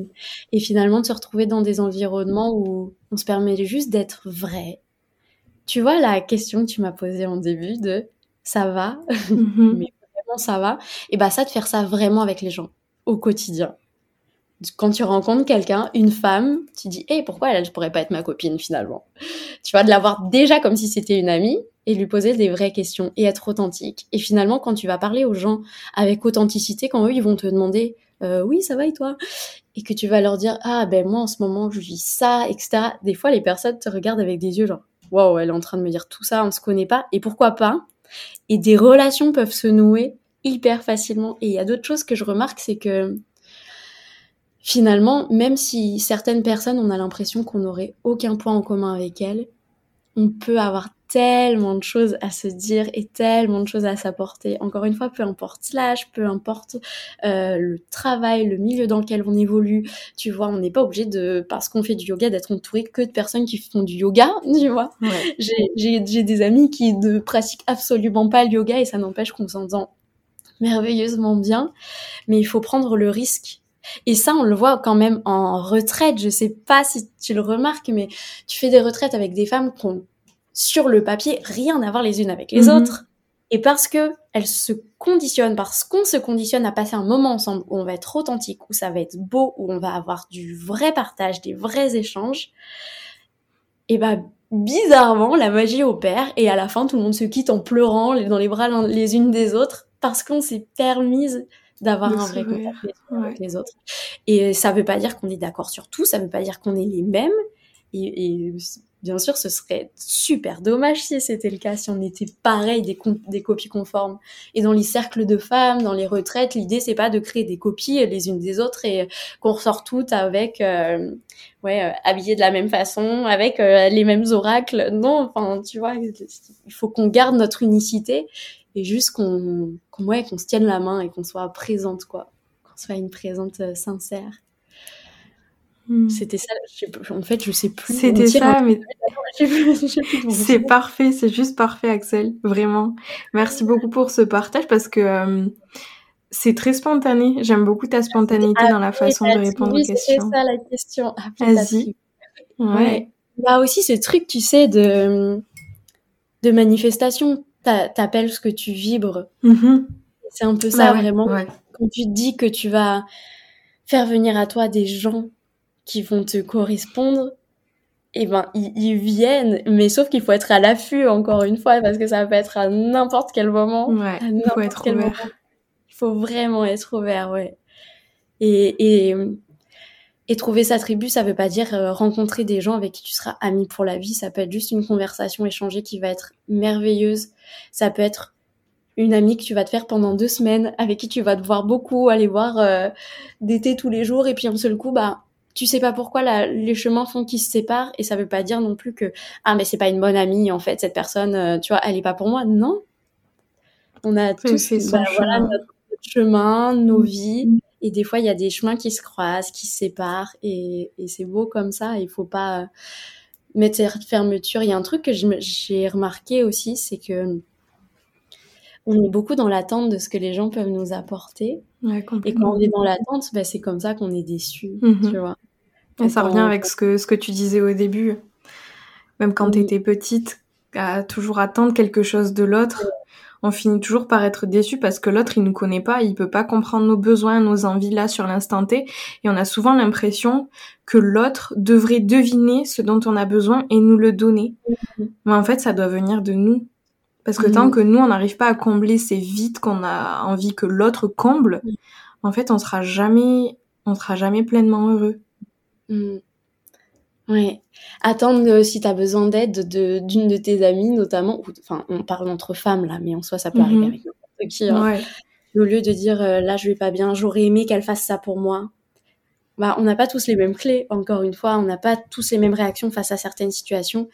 et, finalement de se retrouver dans des environnements où on se permet juste d'être vrai. Tu vois la question que tu m'as posée en début de ça va, mm-hmm. mais vraiment ça va, et bah ça de faire ça vraiment avec les gens au quotidien. Quand tu rencontres quelqu'un, une femme, tu dis, hé, pourquoi elle, ne pourrait pas être ma copine finalement? Tu vois, de l'avoir déjà comme si c'était une amie, et lui poser des vraies questions et être authentique. Et finalement, quand tu vas parler aux gens avec authenticité, quand eux, ils vont te demander euh, oui, ça va et toi? Et que tu vas leur dire ah ben moi en ce moment je vis ça, etc. Des fois, les personnes te regardent avec des yeux genre waouh, elle est en train de me dire tout ça, on se connaît pas et pourquoi pas? Et des relations peuvent se nouer hyper facilement. Et il y a d'autres choses que je remarque, c'est que finalement, même si certaines personnes, on a l'impression qu'on n'aurait aucun point en commun avec elles, on peut avoir tellement de choses à se dire et tellement de choses à s'apporter. Encore une fois, peu importe l'âge, peu importe euh, le travail, le milieu dans lequel on évolue, tu vois, on n'est pas obligé de, parce qu'on fait du yoga, d'être entouré que de personnes qui font du yoga, tu vois. J'ai des amis qui ne pratiquent absolument pas le yoga et ça n'empêche qu'on s'entend merveilleusement bien, mais il faut prendre le risque et ça, on le voit quand même en retraite. Je sais pas si tu le remarques, mais tu fais des retraites avec des femmes qui ont sur le papier rien à voir les unes avec les mhm. autres. Et parce que elles se conditionnent, parce qu'on se conditionne à passer un moment ensemble où on va être authentique, où ça va être beau, où on va avoir du vrai partage, des vrais échanges, et bah bizarrement la magie opère et à la fin tout le monde se quitte en pleurant dans les bras les unes des autres parce qu'on s'est permise d'avoir un vrai contact avec les autres. Et ça veut pas dire qu'on est d'accord sur tout, ça veut pas dire qu'on est les mêmes. et, Bien sûr, ce serait super dommage si c'était le cas, si on était pareil, des, des copies conformes. Et dans les cercles de femmes, dans les retraites, l'idée c'est pas de créer des copies les unes des autres et qu'on ressort toutes avec, euh, ouais, euh, habillées de la même façon, avec euh, les mêmes oracles. Non, enfin, tu vois, il faut qu'on garde notre unicité et juste qu'on, ouais, qu'on se tienne la main et qu'on soit présente, quoi, qu'on soit une présente sincère. Hmm. C'était ça. En fait, je sais plus. C'était ça, mais c'est parfait. C'est juste parfait, Axel. Vraiment. Merci beaucoup pour ce partage parce que euh, c'est très spontané. J'aime beaucoup ta spontanéité dans la façon de répondre aux questions. C'est ça la question. Vas-y. Ouais. Il y a aussi ce truc, tu sais, de de manifestation. T'appelles ce que tu vibres. Mm-hmm. C'est un peu ça vraiment. Quand tu te dis que tu vas faire venir à toi des gens qui vont te correspondre, et ben ils, viennent, mais sauf qu'il faut être à l'affût encore une fois parce que ça peut être à n'importe quel moment. Ouais, il faut être ouvert. Il faut vraiment être ouvert, ouais. Et, et, et trouver sa tribu, ça veut pas dire euh, rencontrer des gens avec qui tu seras ami pour la vie. Ça peut être juste une conversation échangée qui va être merveilleuse. Ça peut être une amie que tu vas te faire pendant deux semaines, avec qui tu vas te voir beaucoup, aller voir euh, d'été tous les jours, et puis un seul coup, bah tu sais pas pourquoi la, les chemins font qu'ils se séparent. Et ça veut pas dire non plus que ah mais c'est pas une bonne amie en fait cette personne euh, tu vois elle est pas pour moi. Non. On a tous bah, voilà, notre, chemin nos vies et des fois il y a des chemins qui se croisent qui se séparent et, et c'est beau comme ça il faut pas euh, mettre cette fermeture il y a un truc que j'ai remarqué aussi c'est que on est beaucoup dans l'attente de ce que les gens peuvent nous apporter. et quand on est dans l'attente, bah, c'est comme ça qu'on est déçu, mhm. tu vois. Et ça revient avec ce que, ce que tu disais au début. Même quand tu étais petite, à toujours attendre quelque chose de l'autre, on finit toujours par être déçu parce que l'autre, il nous connaît pas, il peut pas comprendre nos besoins, nos envies là sur l'instant T. Et on a souvent l'impression que l'autre devrait deviner ce dont on a besoin et nous le donner. Mhm. Mais en fait, ça doit venir de nous. Parce que tant mm. que nous, on n'arrive pas à combler ces vides qu'on a envie que l'autre comble, mm. en fait, on sera jamais, on sera jamais pleinement heureux. Ouais. Attendre euh, si tu as besoin d'aide de, d'une de tes amies, notamment, enfin, on parle entre femmes là, mais en soi, ça peut arriver mm-hmm. avec n'importe qui. Hein. Au lieu de dire euh, là, je vais pas bien, j'aurais aimé qu'elle fasse ça pour moi. Bah, on n'a pas tous les mêmes clés, encore une fois, on n'a pas tous les mêmes réactions face à certaines situations.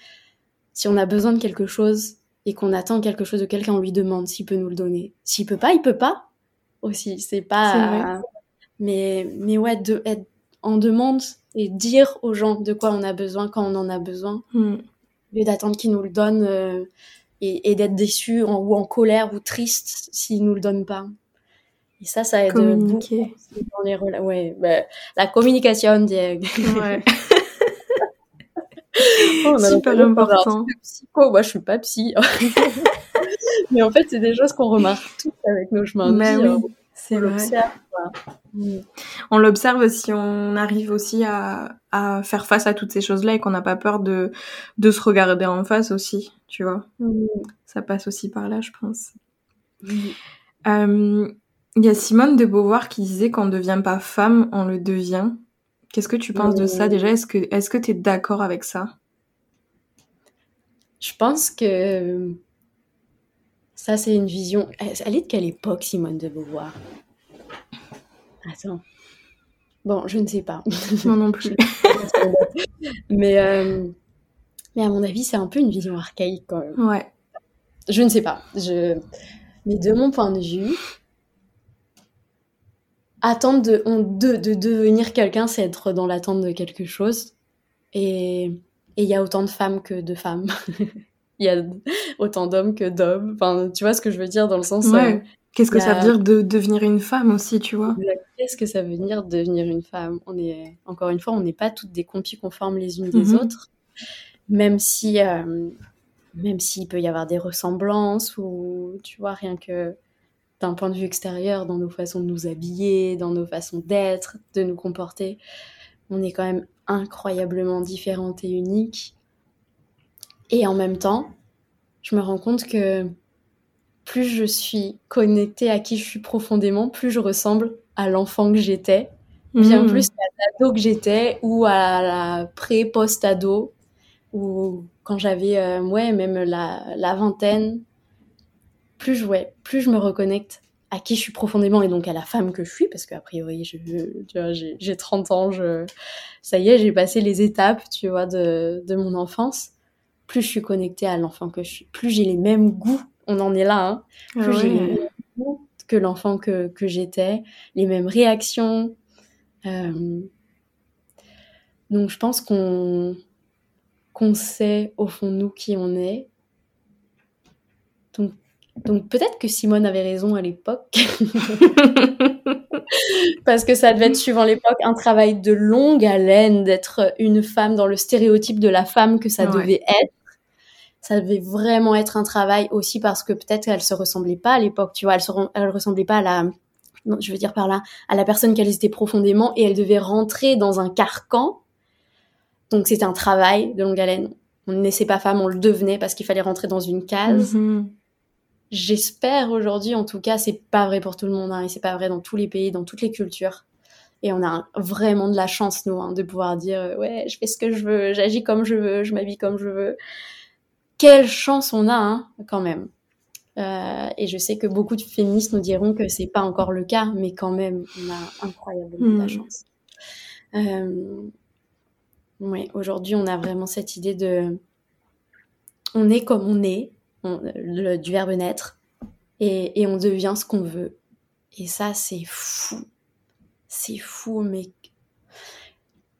Si on a besoin de quelque chose, et qu'on attend quelque chose de quelqu'un, on lui demande s'il peut nous le donner. S'il peut pas, il peut pas aussi. C'est pas. mais mais ouais, de être en demande et dire aux gens de quoi on a besoin quand on en a besoin, mm. lieu d'attendre qu'ils nous le donnent euh, et, d'être déçu ou en colère ou triste s'ils nous le donnent pas. Et ça, ça aide Communiquer. beaucoup dans les Ouais, bah, la communication, Diego. Ouais. oh, Super important. Psycho, moi je suis pas psy. Mais en fait, c'est des choses qu'on remarque tous avec nos chemins de vie. C'est l'observe. Mm. On l'observe si on arrive aussi à, à, faire face à toutes ces choses-là et qu'on n'a pas peur de, de se regarder en face aussi, tu vois. Mm. Ça passe aussi par là, je pense. Euh, il y a Simone de Beauvoir qui disait qu'on ne devient pas femme, on le devient. Qu'est-ce que tu penses de ça déjà? Est-ce que est-ce que tu es d'accord avec ça? Je pense que ça c'est une vision. Elle est de quelle époque Simone de Beauvoir? Attends. Bon, je ne sais pas. Moi non plus. mais euh, mais à mon avis, c'est un peu une vision archaïque quand même. Ouais. Je ne sais pas. Je mais de mon point de vue, attendre de, de, de devenir quelqu'un, c'est être dans l'attente de quelque chose. Et il y a autant de femmes que de femmes. Il y a autant d'hommes que d'hommes. Enfin, tu vois ce que je veux dire dans le sens. Ouais. Qu'est-ce que ça veut dire de devenir une femme aussi, tu vois? Qu'est-ce que ça veut dire de devenir une femme? On est encore une fois, on n'est pas toutes des compis conformes les unes des mhm. autres, même si, euh, même s'il peut y avoir des ressemblances ou tu vois rien que d'un point de vue extérieur, dans nos façons de nous habiller, dans nos façons d'être, de nous comporter. On est quand même incroyablement différentes et uniques. Et en même temps, je me rends compte que plus je suis connectée à qui je suis profondément, plus je ressemble à l'enfant que j'étais, bien mmh. plus à l'ado que j'étais ou à la pré-post-ado, ou quand j'avais, euh, ouais, même la, la vingtaine, plus je, plus je me reconnecte à qui je suis profondément et donc à la femme que je suis, parce qu'a priori, j'ai 30 ans, je, ça y est, j'ai passé les étapes, tu vois, de, de mon enfance. Plus je suis connectée à l'enfant que je suis, plus j'ai les mêmes goûts, on en est là, hein, ah plus j'ai les mêmes goûts que l'enfant que, que j'étais, les mêmes réactions. Euh, donc je pense qu'on qu'on sait au fond de nous qui on est. Donc donc peut-être que Simone avait raison à l'époque. Parce que ça devait être, suivant l'époque, un travail de longue haleine d'être une femme dans le stéréotype de la femme que ça devait être. Ça devait vraiment être un travail aussi parce que peut-être qu'elle se ressemblait pas à l'époque, tu vois, elle, se, elle ressemblait pas à la, je veux dire par là, à la personne qu'elle était profondément et elle devait rentrer dans un carcan Donc c'était un travail de longue haleine. On ne naissait pas femme, on le devenait parce qu'il fallait rentrer dans une case. Mhm. J'espère aujourd'hui, en tout cas, c'est pas vrai pour tout le monde, hein, et c'est pas vrai dans tous les pays, dans toutes les cultures. Et on a vraiment de la chance, nous, hein, de pouvoir dire euh, ouais, je fais ce que je veux, j'agis comme je veux, je m'habille comme je veux. Quelle chance on a, hein, quand même. Euh, et je sais que beaucoup de féministes nous diront que c'est pas encore le cas, mais quand même, on a incroyablement de la Mm. chance. Euh, ouais, aujourd'hui, on a vraiment cette idée de, on est comme on est, on- le- du verbe naître, et, et on devient ce qu'on veut. Et ça, c'est fou. C'est fou, mais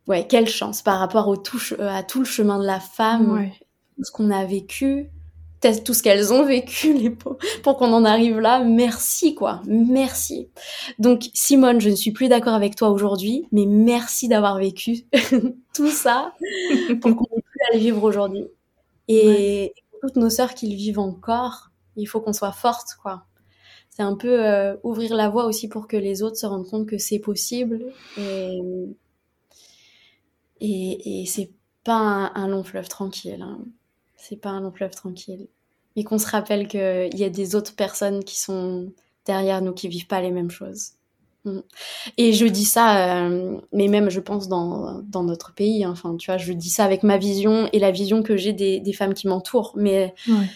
ouais, quelle chance par rapport au tout, à tout le chemin de la femme, Ouais. tout ce qu'on a vécu, tout ce qu'elles ont vécu, les pauvres, pour qu'on en arrive là. Merci, quoi. Merci. Donc, Simone, je ne suis plus d'accord avec toi aujourd'hui, mais merci d'avoir vécu tout ça pour qu'on ait pu aller vivre aujourd'hui. Et toutes nos sœurs qui le vivent encore, il faut qu'on soit forte, quoi. C'est un peu euh, ouvrir la voie aussi pour que les autres se rendent compte que c'est possible. Et, et, et c'est pas un, long fleuve tranquille. Hein. C'est pas un long fleuve tranquille. Mais qu'on se rappelle qu'il y a des autres personnes qui sont derrière nous qui vivent pas les mêmes choses. Mm. Et je dis ça, euh, mais même je pense dans, dans notre pays, hein. enfin tu vois, je dis ça avec ma vision et la vision que j'ai des, des femmes qui m'entourent. Mais Ouais.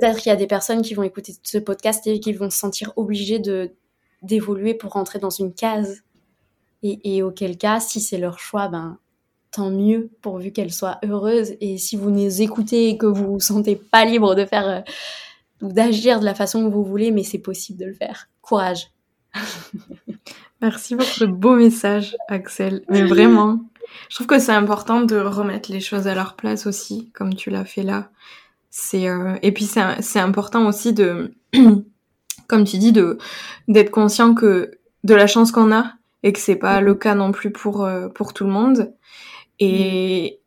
peut-être qu'il y a des personnes qui vont écouter ce podcast et qui vont se sentir obligées de d'évoluer pour rentrer dans une case. Et, et auquel cas, si c'est leur choix, ben tant mieux pourvu qu'elles soient heureuses. Et si vous nous écoutez et que vous vous sentez pas libre de faire euh, ou d'agir de la façon que vous voulez, mais c'est possible de le faire. Courage. Merci pour ce beau message, Axel. Mais vraiment, je trouve que c'est important de remettre les choses à leur place aussi, comme tu l'as fait là. Euh, et puis c'est important aussi de, comme tu dis, d'être conscient que de la chance qu'on a et que c'est pas le cas non plus pour euh, pour tout le monde. Et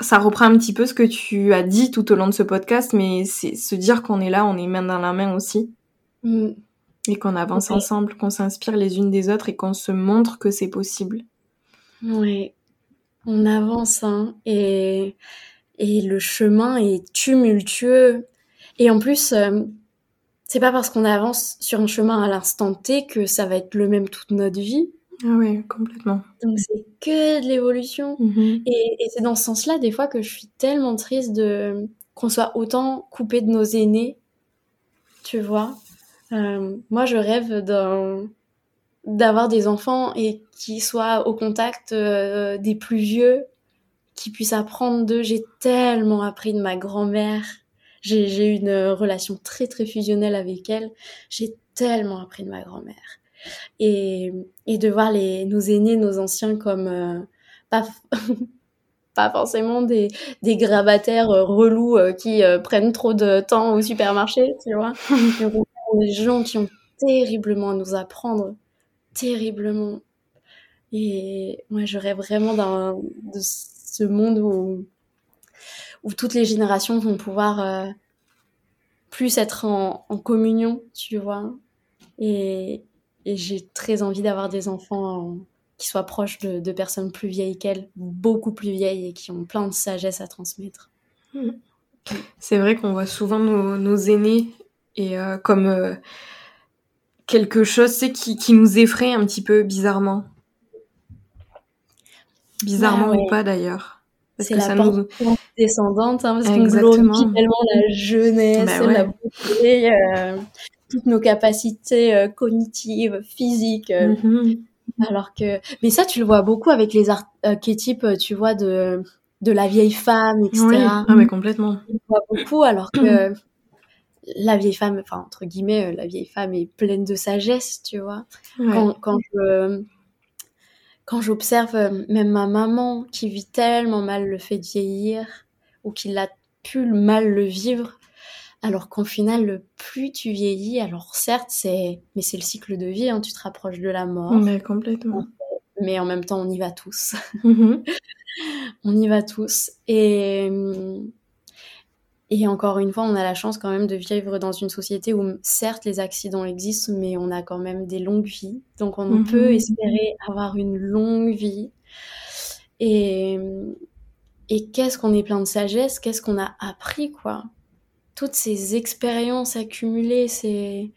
ça reprend un petit peu ce que tu as dit tout au long de ce podcast, mais c'est se dire qu'on est là, on est main dans la main aussi Mm. Et qu'on avance ensemble, qu'on s'inspire les unes des autres et qu'on se montre que c'est possible. Oui, on avance, hein, et, et le chemin est tumultueux. Et en plus, euh, c'est pas parce qu'on avance sur un chemin à l'instant T que ça va être le même toute notre vie. Ah ouais, complètement. Donc c'est que de l'évolution. Mhm. Et, et c'est dans ce sens-là, des fois, que je suis tellement triste de qu'on soit autant coupé de nos aînés, tu vois? Euh, moi, je rêve d'avoir des enfants et qui soient au contact euh, des plus vieux, qui puissent apprendre d'eux. J'ai tellement appris de ma grand-mère. J'ai une relation très très fusionnelle avec elle. J'ai tellement appris de ma grand-mère. Et, de voir les, nos aînés, nos anciens comme euh, pas, pas forcément des, des grabataires relous qui prennent trop de temps au supermarché, tu vois. Des gens qui ont terriblement à nous apprendre, terriblement. Et moi, je rêve vraiment de ce monde où, où toutes les générations vont pouvoir euh, plus être en, communion, tu vois. Et, j'ai très envie d'avoir des enfants euh, qui soient proches de, personnes plus vieilles qu'elles, beaucoup plus vieilles et qui ont plein de sagesse à transmettre. C'est vrai qu'on voit souvent nos aînés et euh, comme euh, quelque chose c'est qui, qui nous effraie un petit peu bizarrement. Bizarrement ouais. ou pas d'ailleurs. Parce C'est que la ça nous... descendante, hein, parce qu'on glorifie tellement la jeunesse, Bah ouais. la beauté, euh, toutes nos capacités cognitives, physiques. Mhm. Alors que, mais ça, tu le vois beaucoup avec les archétypes, tu vois, de, de la vieille femme, etc. Oui, ah, mais complètement. On le voit beaucoup, alors que la vieille femme, enfin, entre guillemets, euh, la vieille femme est pleine de sagesse, tu vois. Ouais. Quand, quand je, quand j'observe euh, même ma maman qui vit tellement mal le fait de vieillir, ou qui l'a pu mal le vivre, alors qu'au final, le plus tu vieillis, alors certes, c'est, mais c'est le cycle de vie, hein, tu te rapproches de la mort, Mais complètement. mais en même temps, on y va tous. Mhm. on y va tous. Et, et encore une fois, on a la chance quand même de vivre dans une société où, certes, les accidents existent, mais on a quand même des longues vies. Donc, on Mhm. peut espérer avoir une longue vie. Et, et qu'est-ce qu'on est plein de sagesse, qu'est-ce qu'on a appris, quoi. Toutes ces expériences accumulées, c'est,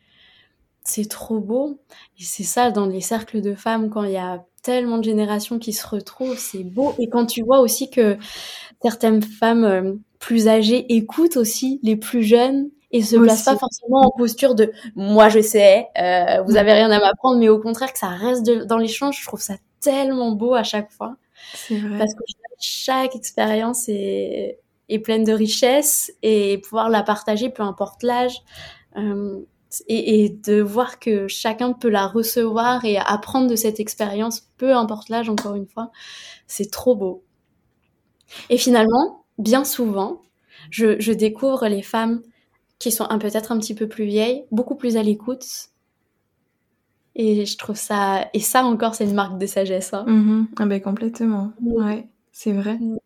c'est trop beau. Et c'est ça, dans les cercles de femmes, quand il y a tellement de générations qui se retrouvent, c'est beau. Et quand tu vois aussi que certaines femmes euh, plus âgées écoutent aussi les plus jeunes et se placent pas forcément en posture de moi je sais, euh, vous avez rien à m'apprendre, mais au contraire que ça reste dans l'échange, je trouve ça tellement beau à chaque fois. Vrai. Parce que chaque expérience est, est pleine de richesse et pouvoir la partager, peu importe l'âge. Euh, et, et, de voir que chacun peut la recevoir et apprendre de cette expérience, peu importe l'âge, encore une fois, c'est trop beau. Et finalement, bien souvent, je, je découvre les femmes qui sont peut-être un petit peu plus vieilles, beaucoup plus à l'écoute. Et je trouve ça, et ça encore, c'est une marque de sagesse. Hein. Mm-hmm. Ah ben complètement, ouais, c'est vrai. Mm.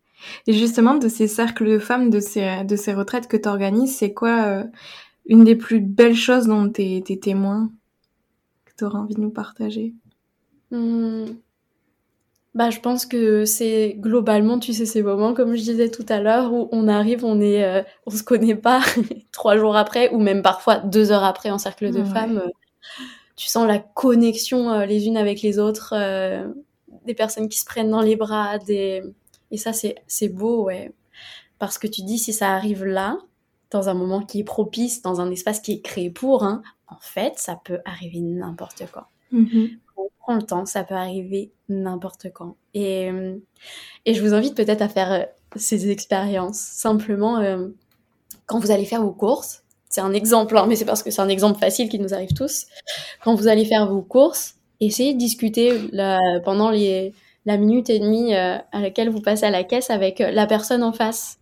Et justement, de ces cercles de femmes, de ces, de ces retraites que tu organises, c'est quoi euh, une des plus belles choses dont tu es, témoin que tu auras envie de nous partager? Mmh. Bah, je pense que c'est globalement, tu sais, ces moments, comme je disais tout à l'heure, où on arrive, on est, euh, on se connaît pas trois jours après, ou même parfois deux heures après en cercle de femmes. Euh, tu sens la connexion euh, les unes avec les autres, des personnes qui se prennent dans les bras, des... et ça, c'est, c'est beau, ouais. Parce que tu dis, si ça arrive là, dans un moment qui est propice, dans un espace qui est créé pour, hein, en fait, ça peut arriver n'importe. Mm-hmm. On prend le temps, ça peut arriver n'importe quand. Et, euh, et je vous invite peut-être à faire euh, ces expériences. Simplement, euh, quand vous allez faire vos courses, c'est un exemple, hein, mais c'est parce que c'est un exemple facile qui nous arrive tous. Quand vous allez faire vos courses, essayez de discuter pendant les, la minute et demie à laquelle vous passez à la caisse avec la personne en face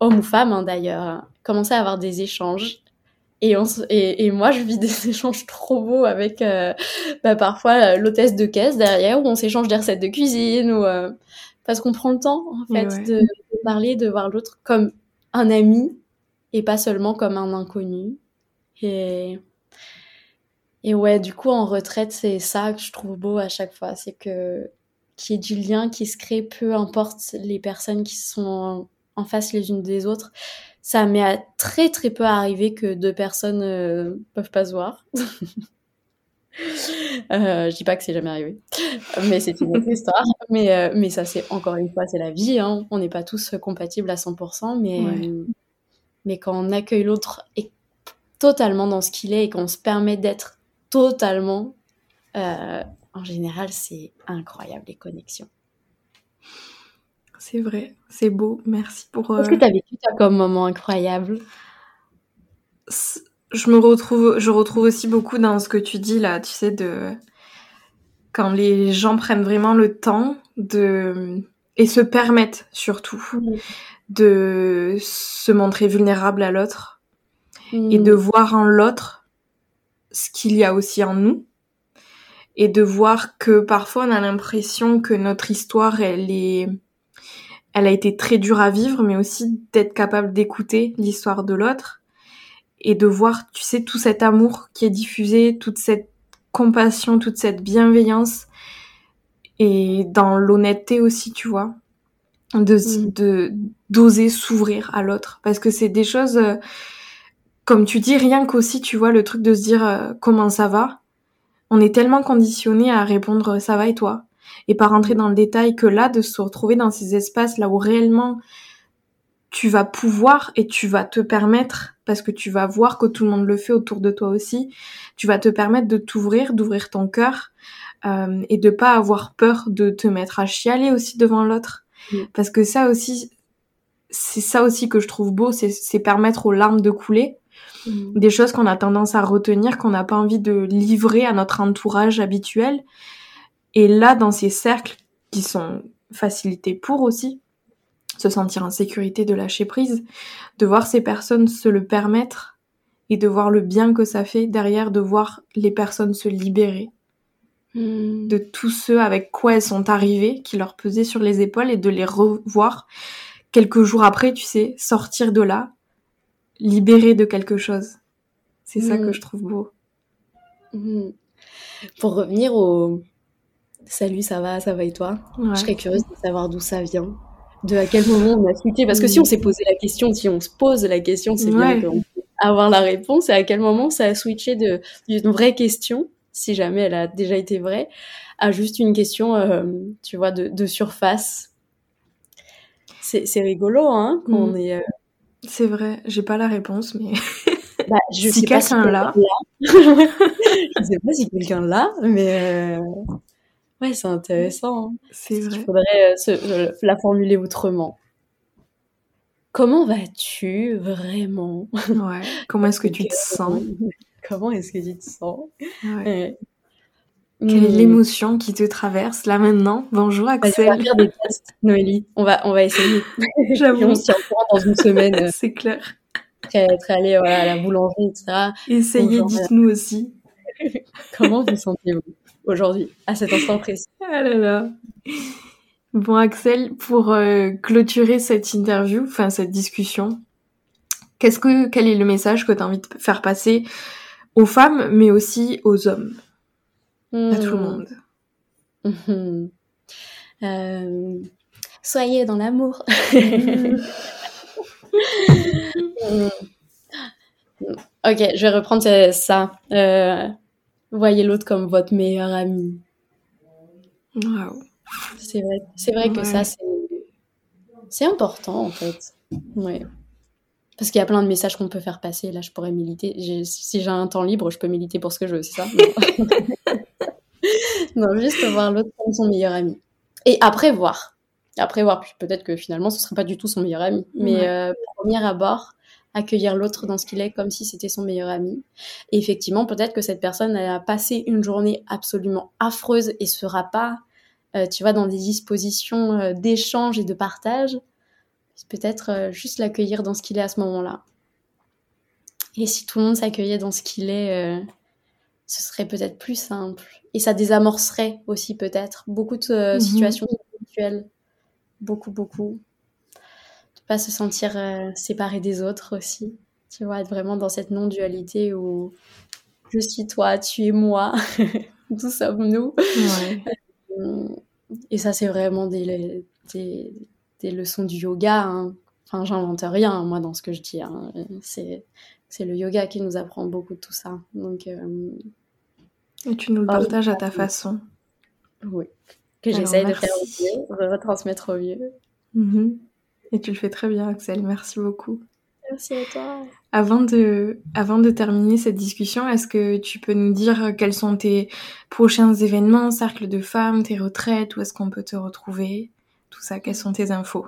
homme ou femme hein, d'ailleurs, hein, commencer à avoir des échanges. Et, on, et, et, moi, je vis des échanges trop beaux avec euh, bah, parfois euh, l'hôtesse de caisse derrière, où on s'échange des recettes de cuisine, ou euh, parce qu'on prend le temps en fait de, de, parler, de voir l'autre comme un ami et pas seulement comme un inconnu. Et et ouais, du coup, en retraite, c'est ça que je trouve beau à chaque fois, c'est que qu'il y ait du lien qui se crée, peu importe les personnes qui sont en face les unes des autres. Ça m'est très très peu arrivé que deux personnes euh, peuvent pas se voir. euh, je dis pas que c'est jamais arrivé, mais c'est une autre histoire. Mais, euh, mais ça, c'est encore une fois, c'est la vie. Hein. On n'est pas tous compatibles à 100%, mais, mais quand on accueille l'autre et totalement dans ce qu'il est et qu'on se permet d'être totalement, euh, en général, c'est incroyable les connexions. C'est vrai, c'est beau. Merci pour. Qu'est-ce que euh, tu as vécu toi, comme moment incroyable? Je me retrouve, je retrouve aussi beaucoup dans ce que tu dis là, tu sais, de quand les gens prennent vraiment le temps de et se permettent surtout de se montrer vulnérable à l'autre et de voir en l'autre ce qu'il y a aussi en nous et de voir que parfois on a l'impression que notre histoire elle est elle a été très dure à vivre, mais aussi d'être capable d'écouter l'histoire de l'autre et de voir, tu sais, tout cet amour qui est diffusé, toute cette compassion, toute cette bienveillance et dans l'honnêteté aussi, tu vois, de mm. de d'oser s'ouvrir à l'autre parce que c'est des choses euh, comme tu dis rien qu'aussi, tu vois, le truc de se dire euh, comment ça va. On est tellement conditionné à répondre ça va et toi? Et pas rentrer dans le détail que là, de se retrouver dans ces espaces là où réellement tu vas pouvoir et tu vas te permettre, parce que tu vas voir que tout le monde le fait autour de toi aussi, tu vas te permettre de t'ouvrir, d'ouvrir ton cœur euh, et de pas avoir peur de te mettre à chialer aussi devant l'autre. Parce que ça aussi, c'est ça aussi que je trouve beau, c'est permettre aux larmes de couler. Mm. Des choses qu'on a tendance à retenir, qu'on n'a pas envie de livrer à notre entourage habituel. Et là, dans ces cercles qui sont facilités pour aussi se sentir en sécurité, de lâcher prise, de voir ces personnes se le permettre et de voir le bien que ça fait derrière, de voir les personnes se libérer hmm. de tous ceux avec quoi elles sont arrivées, qui leur pesaient sur les épaules et de les revoir quelques jours après, tu sais, sortir de là, libérées de quelque chose. C'est ça hmm. que je trouve beau. Hmm. Pour revenir au, Salut, ça va, ça va et toi? Je serais curieuse de savoir d'où ça vient. de à quel moment on a switché. Parce que si on s'est posé la question, si on se pose la question, c'est bien qu'on peut avoir la réponse. Et à quel moment ça a switché de d'une vraie question, si jamais elle a déjà été vraie, à juste une question, euh, tu vois, de, de surface? C'est rigolo, hein, quand on mm. est. Euh, c'est vrai, j'ai pas la réponse, mais. Bah, je si quelqu'un l'a. je sais pas si quelqu'un l'a, mais. Euh, ouais, c'est intéressant. Hein. C'est vrai. Il faudrait se, la formuler autrement. Comment vas-tu vraiment? Ouais. Comment est-ce que tu te sens? Comment est-ce que tu te sens? Ouais. Quelle est hmm. l'émotion qui te traverse là maintenant? Bonjour Axel. on va faire des tests, Noélie. On va, on va essayer. J'avoue. on se tient dans une semaine. C'est clair. Être allé à la boulangerie, etc. Essayez, dites-nous aussi. Comment vous sentez-vous? Aujourd'hui, à cet instant précis Ah là là. Bon Axel, pour euh, clôturer cette interview, enfin cette discussion, qu'est-ce que quel est le message que tu as envie de faire passer aux femmes, mais aussi aux hommes? À tout le hmm. monde. Euh, soyez dans l'amour. ok, je vais reprendre ça. Euh, voyez l'autre comme votre meilleur ami. Wow. C'est vrai, c'est vrai que ça, c'est important en fait. Ouais. Parce qu'il y a plein de messages qu'on peut faire passer. Là, je pourrais militer. Si j'ai un temps libre, je peux militer pour ce que je veux, c'est ça? Non, juste voir l'autre comme son meilleur ami. Et après voir. Après voir, peut-être que finalement, ce serait pas du tout son meilleur ami. Mais euh, premier abord, accueillir l'autre dans ce qu'il est comme si c'était son meilleur ami. Et effectivement, peut-être que cette personne a passé une journée absolument affreuse et sera pas, euh, tu vois, dans des dispositions euh, d'échange et de partage. Peut-être juste l'accueillir dans ce qu'il est à ce moment-là. Et si tout le monde s'accueillait dans ce qu'il est, ce serait peut-être plus simple. Et ça désamorcerait aussi peut-être beaucoup de euh, mhm. situations habituelles. Beaucoup, beaucoup. Pas se sentir euh, séparé des autres aussi. Tu vois, être vraiment dans cette non-dualité où je suis toi, tu es moi, nous sommes nous. Et ça, c'est vraiment des, des, des, leçons du yoga. Hein. Enfin, j'invente rien, moi, dans ce que je dis. Hein. C'est, c'est le yoga qui nous apprend beaucoup de tout ça. Donc, euh, et tu nous le partages à ta façon. Oui. Que j'essaye de faire au mieux, de retransmettre au mieux. Mhm. Et tu le fais très bien, Axel. Merci beaucoup. Merci à toi. Avant de, avant de terminer cette discussion, est-ce que tu peux nous dire quels sont tes prochains événements, cercle de femmes, tes retraites, où est-ce qu'on peut te retrouver? Tout ça, quelles sont tes infos?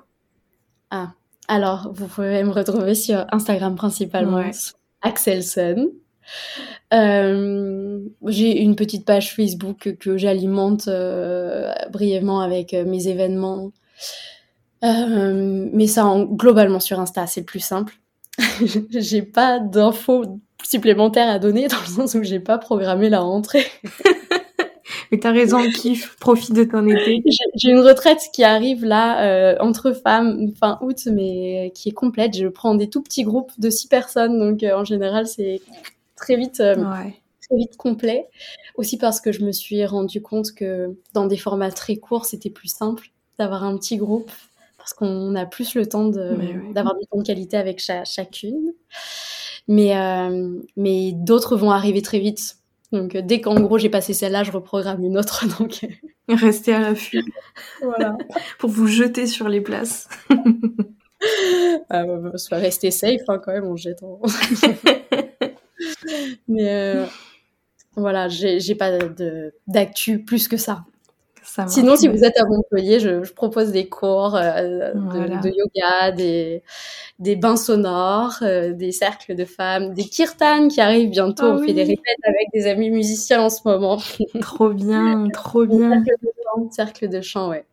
Ah, alors, vous pouvez me retrouver sur Instagram principalement, ouais. Axelson. Euh, j'ai une petite page Facebook que j'alimente euh, brièvement avec euh, mes événements. Mais ça, en, globalement sur Insta, c'est plus simple. j'ai pas d'infos supplémentaires à donner dans le sens où j'ai pas programmé la rentrée. mais t'as raison, kiffe, profite de ton été. J'ai une retraite qui arrive là entre femmes fin août, mais qui est complète. Je prends des tout petits groupes de six personnes, donc en général c'est très vite, euh, très vite complet. Aussi parce que je me suis rendu compte que dans des formats très courts, c'était plus simple d'avoir un petit groupe parce qu'on a plus le temps d'avoir du temps de qualité avec chacune. Mais, euh, mais d'autres vont arriver très vite. Donc dès qu'en gros j'ai passé celle-là, je reprogramme une autre. Donc restez à l'affût. voilà. Pour vous jeter sur les places. ah, bah, soit rester safe hein, quand même, on jette. Mais euh, voilà, j'ai pas d'actu plus que ça. Sinon, si vous êtes à Montpellier, je, propose des cours euh, de, yoga, des, des bains sonores, euh, des cercles de femmes, des kirtans qui arrivent bientôt. Ah on fait des répètes avec des amis musiciens en ce moment. trop bien, trop bien. Cercle de chant, cercle de chant, ouais.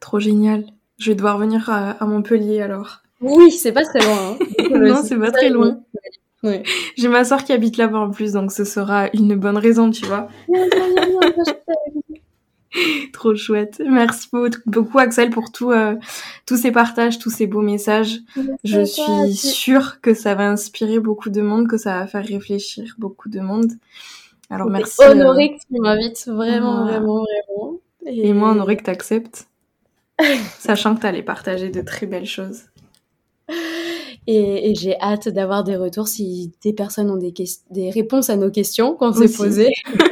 Trop génial. Je vais devoir venir à, Montpellier alors. Oui, c'est pas très loin. Hein. non, c'est pas très loin. J'ai ma soeur qui habite là-bas en plus, donc ce sera une bonne raison, tu vois. Trop chouette. Merci beaucoup, Axel, pour tout, euh, tous ces partages, tous ces beaux messages. Je suis sûre que ça va inspirer beaucoup de monde, que ça va faire réfléchir beaucoup de monde. Alors merci. Honorée euh, que tu m'invites, vraiment, vraiment, vraiment. Et... moi, honorée que tu acceptes. sachant que tu allais partager de très belles choses. Et, j'ai hâte d'avoir des retours si des personnes ont des, des réponses à nos questions qu'on s'est posées.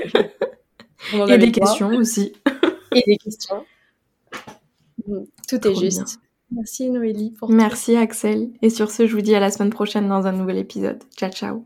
et des questions aussi. et des questions. Tout est juste. Merci Noélie pour Merci Axel. Et sur ce, je vous dis à la semaine prochaine dans un nouvel épisode. Ciao ciao.